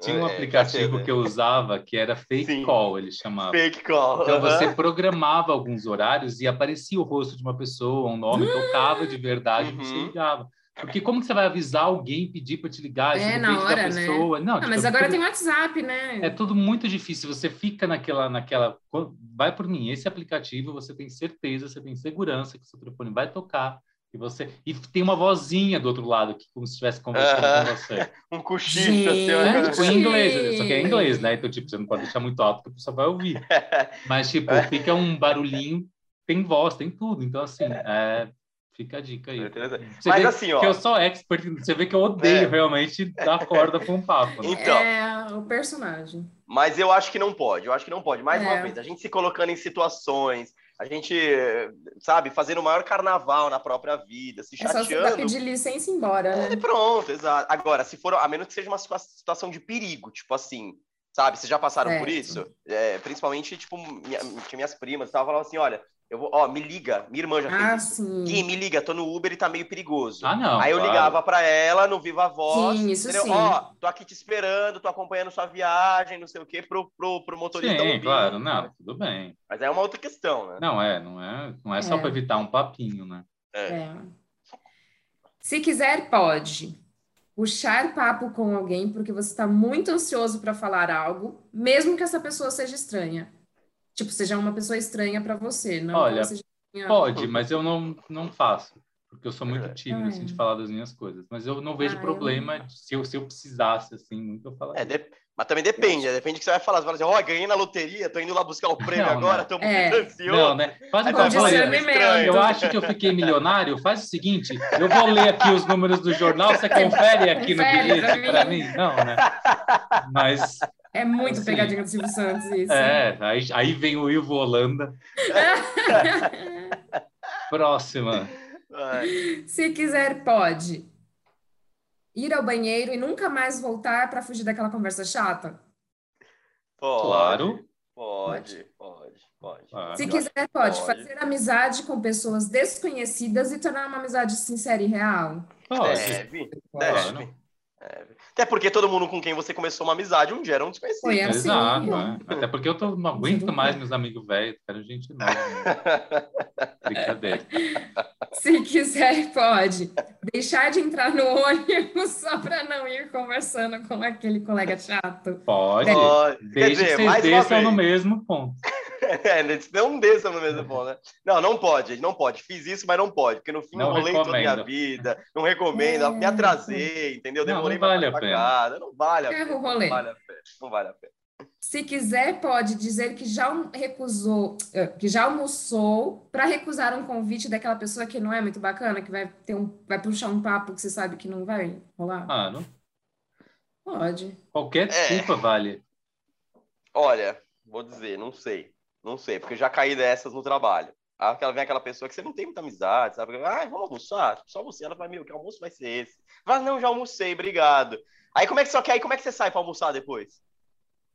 F: Tinha um
E: É,
F: aplicativo
E: já
F: que eu usava que era Fake
E: Sim.
F: Call, ele chamava.
E: Fake call.
F: Então você programava alguns horários e aparecia o rosto de uma pessoa, um nome, tocava de verdade, você
E: Uhum.
F: ligava. Porque como que você vai avisar alguém pedir para te ligar
D: É, na hora,
F: da
D: né?
F: pessoa? Não,
D: Ah,
F: tipo,
D: mas
F: é
D: agora
F: tudo-
D: tem WhatsApp, né?
F: É tudo muito difícil. Você fica naquela, naquela. Vai por mim. Esse aplicativo, você tem certeza, você tem segurança que o seu telefone vai tocar e você e tem uma vozinha do outro lado que como se estivesse conversando
E: Aham.
F: com você.
E: Um cochicho, assim, ó.
F: É, tipo, em inglês, só que é em inglês, né? Então tipo, você não pode deixar muito alto que a pessoa vai ouvir. Mas tipo, fica um barulhinho, tem voz, tem tudo. Então assim, é, fica a dica aí. Você
E: Mas assim, ó.
F: que eu sou expert, você vê que eu odeio
E: É.
F: realmente dar corda com um papo. Né?
E: Então,
D: É o personagem.
E: Mas eu acho que não pode, eu acho que não pode. Mais
D: É.
E: uma vez, a gente se colocando em situações, a gente, sabe, fazendo o maior carnaval na própria vida, se
D: É só
E: chateando.
D: pedir licença e ir embora,
E: É,
D: né?
E: pronto, exato. Agora, se for, a menos que seja uma situa- situação de perigo, tipo assim, sabe? Vocês já passaram por isso? É, principalmente, tipo, minha, tinha minhas primas, tava falando assim, olha, eu vou, ó, me liga, minha irmã já
D: Ah,
E: fez isso.
D: sim.
E: Gui, me liga, tô no Uber e tá meio perigoso.
F: Ah, não.
E: Aí eu
F: claro.
E: ligava pra ela no Viva Voz.
D: Sim, isso
E: entendeu?
D: sim.
E: Ó, tô aqui te esperando, tô acompanhando sua viagem, não sei o quê, pro, pro, pro motorista
F: Sim,
E: ouvir.
F: claro, não, tudo bem.
E: Mas é uma outra questão, né?
F: Não é, não é, não é só
D: É.
F: para evitar um papinho, né?
D: É. Se quiser, pode. Puxar papo com alguém porque você está muito ansioso para falar algo, mesmo que essa pessoa seja estranha. Tipo, seja uma pessoa estranha para você, não
F: Olha,
D: você
F: Pode, mas eu não, não faço, porque eu sou muito tímido,
D: Ah,
F: assim,
D: é.
F: de falar das minhas coisas. Mas eu não vejo
D: Ah, eu-
F: problema, de- se, eu, se eu precisasse, assim, muito eu falaria.
E: É, de- mas também depende, né? depende do que você vai falar. Você fala assim, ó, ganhei na loteria, tô indo lá buscar o prêmio
F: Não,
E: agora,
F: não.
E: tô muito
D: É.
E: ansioso.
F: Não, né? Faz um
E: Aí
D: Com
E: fala,
F: favor,
E: "Olha,
D: discernimento.
E: estranho."
F: eu acho que eu fiquei milionário. Faz o seguinte, eu vou ler aqui os números do jornal, você confere aqui no
D: Confere
F: bilhete
D: pra
F: para
D: mim.
F: mim? Não, né? Mas,
D: É muito
F: Assim.
D: pegadinha do Silvio Santos isso.
F: é, aí, aí vem o Ivo Holanda. Próxima.
E: Vai.
D: Se quiser, pode. Ir ao banheiro e nunca mais voltar para fugir daquela conversa chata?
E: Pode,
F: Claro.
E: Pode, pode, pode.
D: Se quiser, pode.
E: pode.
D: Fazer amizade com pessoas desconhecidas e tornar uma amizade sincera e real?
F: Pode.
E: Deve,
F: Claro.
E: Deve. Até porque todo mundo com quem você começou uma amizade um dia era um desconhecido.
D: Foi assim.
F: Exato, é. Até porque eu tô, não aguento mais meus amigos velhos, quero gente nova. né? Brincadeira.
D: Se quiser, pode. Deixar de entrar no ônibus só para não ir conversando com aquele colega chato.
F: Pode.
E: Quer
F: Desde
E: dizer,
F: que vocês desçam no mesmo ponto.
E: É, não desça no mesmo ponto, né? Não, não pode, não pode. Fiz isso, mas não pode, porque no fim
F: Não
E: eu rolei toda a minha vida, não recomendo,
D: É.
E: me atrasei, entendeu?
F: Não,
E: Demorei
F: não vale a
E: pra casa, não vale a pena.
D: rolê.
E: Não vale a pena, não vale a pena.
D: Se quiser, pode dizer que já recusou, eh, que já almoçou para recusar um convite daquela pessoa que não é muito bacana, que vai ter um, vai puxar um papo que você sabe que não vai rolar.
F: Mano,
D: Pode.
F: qualquer desculpa vale.
E: Olha, vou dizer, não sei, não sei, porque eu já caí dessas no trabalho. Ah, Aquela, vem aquela pessoa que você não tem muita amizade, sabe? Ah, vamos almoçar? Só você. Ela vai, meu, que almoço vai ser esse? Fala, não, já almocei, obrigado. Aí como é que só que aí como é que você sai pra almoçar depois?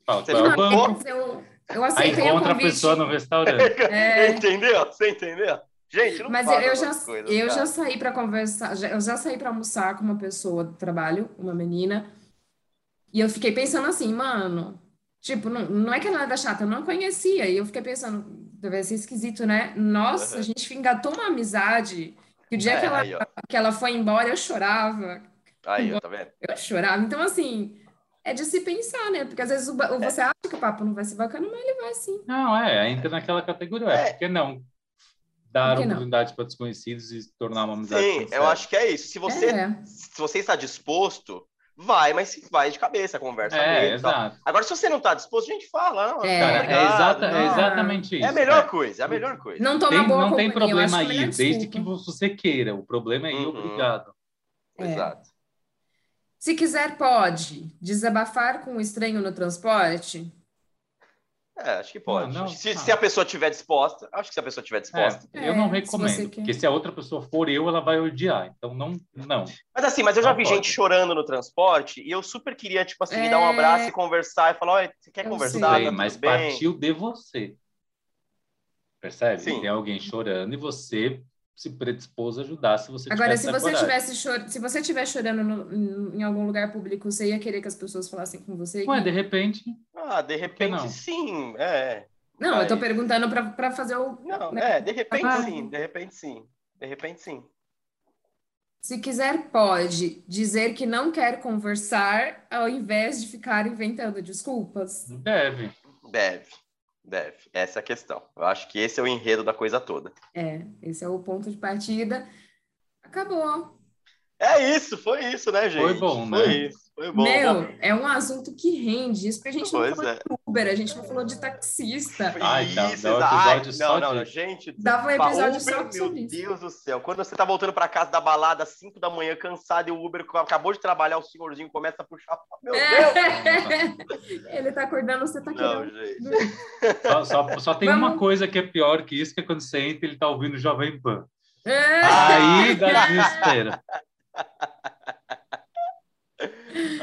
F: Fala,
E: Você
F: qual o
E: fica
F: banco?
D: Mas eu, eu
F: Aí
D: aceitei o
F: encontra a pessoa no restaurante.
D: É.
E: Entendeu? Você entendeu? Gente, não
D: Mas eu, já,
E: coisas,
D: eu
E: cara.
D: já saí para conversar, já- eu já saí para almoçar com uma pessoa do trabalho, uma menina, e eu fiquei pensando assim, mano, tipo, não, não é que ela era chata, eu não conhecia, e eu fiquei pensando, deve ser esquisito, né? Nossa, a gente engatou uma amizade, que o dia
E: É,
D: que ela,
E: aí,
D: que ela foi embora, eu chorava,
E: Aí, ó, tá vendo?
D: eu chorava. Então, assim, é de se pensar, né? Porque às vezes o
E: É.
D: você acha que o papo não vai ser bacana, mas ele vai sim.
F: Não, é, entra naquela categoria.
E: É.
F: É, por que não dar
D: que
F: oportunidade para desconhecidos e se tornar uma amizade
E: Sim,
F: sincera?
E: eu acho que é isso. Se você,
D: É.
E: se você está disposto, vai, mas vai de cabeça, conversa
F: É,
E: mesmo, tal.
F: exato.
E: Agora, se você não está disposto, a gente fala. Não,
D: É.
F: Cara, é, exata- é exatamente isso.
E: É a melhor
F: é.
E: coisa, é a melhor coisa.
D: Não toma
F: Tem-
D: boa
F: não tem
D: companhia,
F: problema aí, desde que você queira. O problema é ir
E: Uhum.
F: obrigado.
D: É.
E: Exato.
D: Se quiser, pode. Desabafar com um estranho no transporte?
E: É, acho que pode.
F: Ah, não,
E: se,
F: ah.
E: se a pessoa estiver disposta, acho que se a pessoa estiver disposta.
F: É, eu não
D: É, se
F: recomendo,
D: quer.
F: porque se a outra pessoa for eu, ela vai odiar. Então, não, não.
E: Mas assim, mas eu já
F: Não
E: vi
F: pode.
E: gente chorando no transporte e eu super queria, tipo assim, me dar um
D: É.
E: abraço e conversar e falar, olha, você quer
D: Eu
E: conversar?
D: sei.
E: Tá
F: mas
E: bem?
F: partiu de você. Percebe?
E: Sim.
F: Tem alguém chorando e você se predispôs a ajudar se você
D: Agora, se você tivesse chor... se você estiver chorando no- em algum lugar público, você ia querer que as pessoas falassem com você?
F: Ué, de repente,
E: Ah, de repente
F: não?
E: sim, é.
D: Não, eu tô
E: Aí.
D: perguntando pra, pra fazer o.
E: Não,
D: né?
E: é, de repente
D: Ah.
E: sim, de repente sim. De repente sim.
D: Se quiser, pode dizer que não quer conversar ao invés de ficar inventando desculpas.
F: deve.
E: Deve, deve. Essa é a questão. Eu acho que esse é o enredo da coisa toda.
D: É, esse é o ponto de partida. Acabou.
E: É isso, foi isso, né, gente?
F: Foi bom,
E: Foi
F: né?
E: isso, foi bom.
D: Meu,
E: Bom,
D: é um assunto que rende. Isso porque a gente não
E: Pois
D: falou
E: é.
D: de Uber, a gente não falou de taxista.
F: Ai, dá-
E: isso,
F: dá um
E: ai,
F: episódio
E: não,
F: só
E: não, não,
F: disso.
E: gente.
D: Dava um episódio só
E: Uber,
D: sobre
E: meu. Deus do céu. Quando você tá voltando pra casa da balada às 5 da manhã, cansado, e o Uber acabou de trabalhar, o senhorzinho começa a puxar. Meu Deus!
D: É. Ele tá acordando, você tá
E: Não,
D: querendo.
E: gente.
F: Só, só, só tem
D: Vamos.
F: uma coisa que é pior que isso, que é quando você entra e ele tá ouvindo Jovem Pan.
D: É.
F: Aí dá desespero.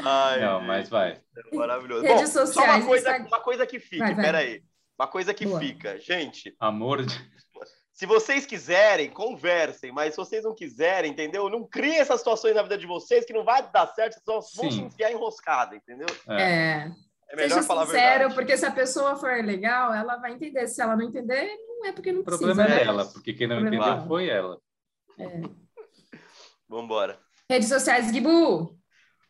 E: Ai,
F: Não,
E: gente,
F: mas vai.
E: é maravilhoso.
D: Redes
E: Bom, só
D: sociais,
E: uma coisa,
D: Instagram.
E: uma coisa que fica,
D: Vai, vai.
E: peraí. Uma coisa que
D: Boa.
E: fica. Gente,
F: Amor de...
E: se vocês quiserem, conversem, mas se vocês não quiserem, entendeu? Não criem essas situações na vida de vocês que não vai dar certo, vocês vão se
F: Sim.
E: enfiar enroscada, entendeu?
F: É.
D: É.
E: É melhor
D: Seja
E: falar
D: sincero,
E: verdade.
D: porque se a pessoa for legal, ela vai entender. Se ela não entender, não é porque não
F: O
D: precisa,
F: problema é
D: né?
F: ela, porque quem não entendeu
D: dela.
F: foi ela.
E: Vambora.
D: Redes sociais, Gibu.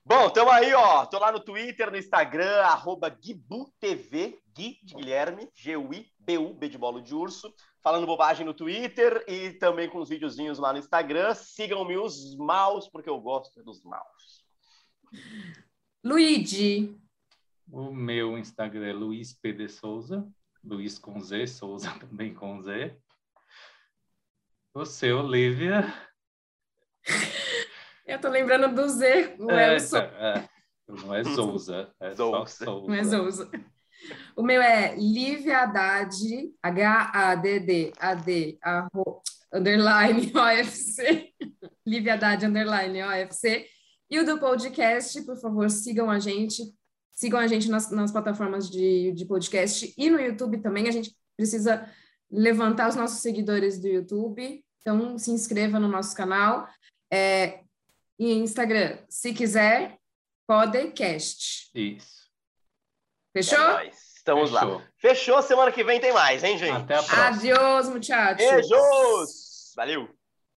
E: Bom, tamo aí, ó. Tô lá no Twitter, no Instagram, arroba GuibuTV, Gui de Guilherme, G-U-I-B-U, B de bolo de urso. Falando bobagem no Twitter e também com os videozinhos lá no Instagram. Sigam-me os maus, porque eu gosto dos maus.
D: Luigi.
F: O meu Instagram é Luiz P. de Souza. Luiz com Z, Souza também com Z. O seu, Olivia.
D: Eu tô lembrando do Z. O
F: É,
D: Elson.
F: é, não é Souza, é só
E: Souza.
F: Souza.
D: Não é Souza. O meu é Lívia Haddad, H-A-D-D-A-D, underline OFC. Lívia Haddad, underline OFC. E o do podcast, por favor, sigam a gente. Sigam a gente nas, nas plataformas de, de podcast e no YouTube também. A gente precisa levantar os nossos seguidores do YouTube. Então, se inscreva no nosso canal. É, e Instagram, se quiser, Podcast.
F: Isso.
D: Fechou?
E: É. Estamos
F: Fechou.
E: lá. Fechou, semana que vem tem mais, hein, gente?
F: Até a próxima.
D: Adiós, muchachos.
E: Beijos! Valeu!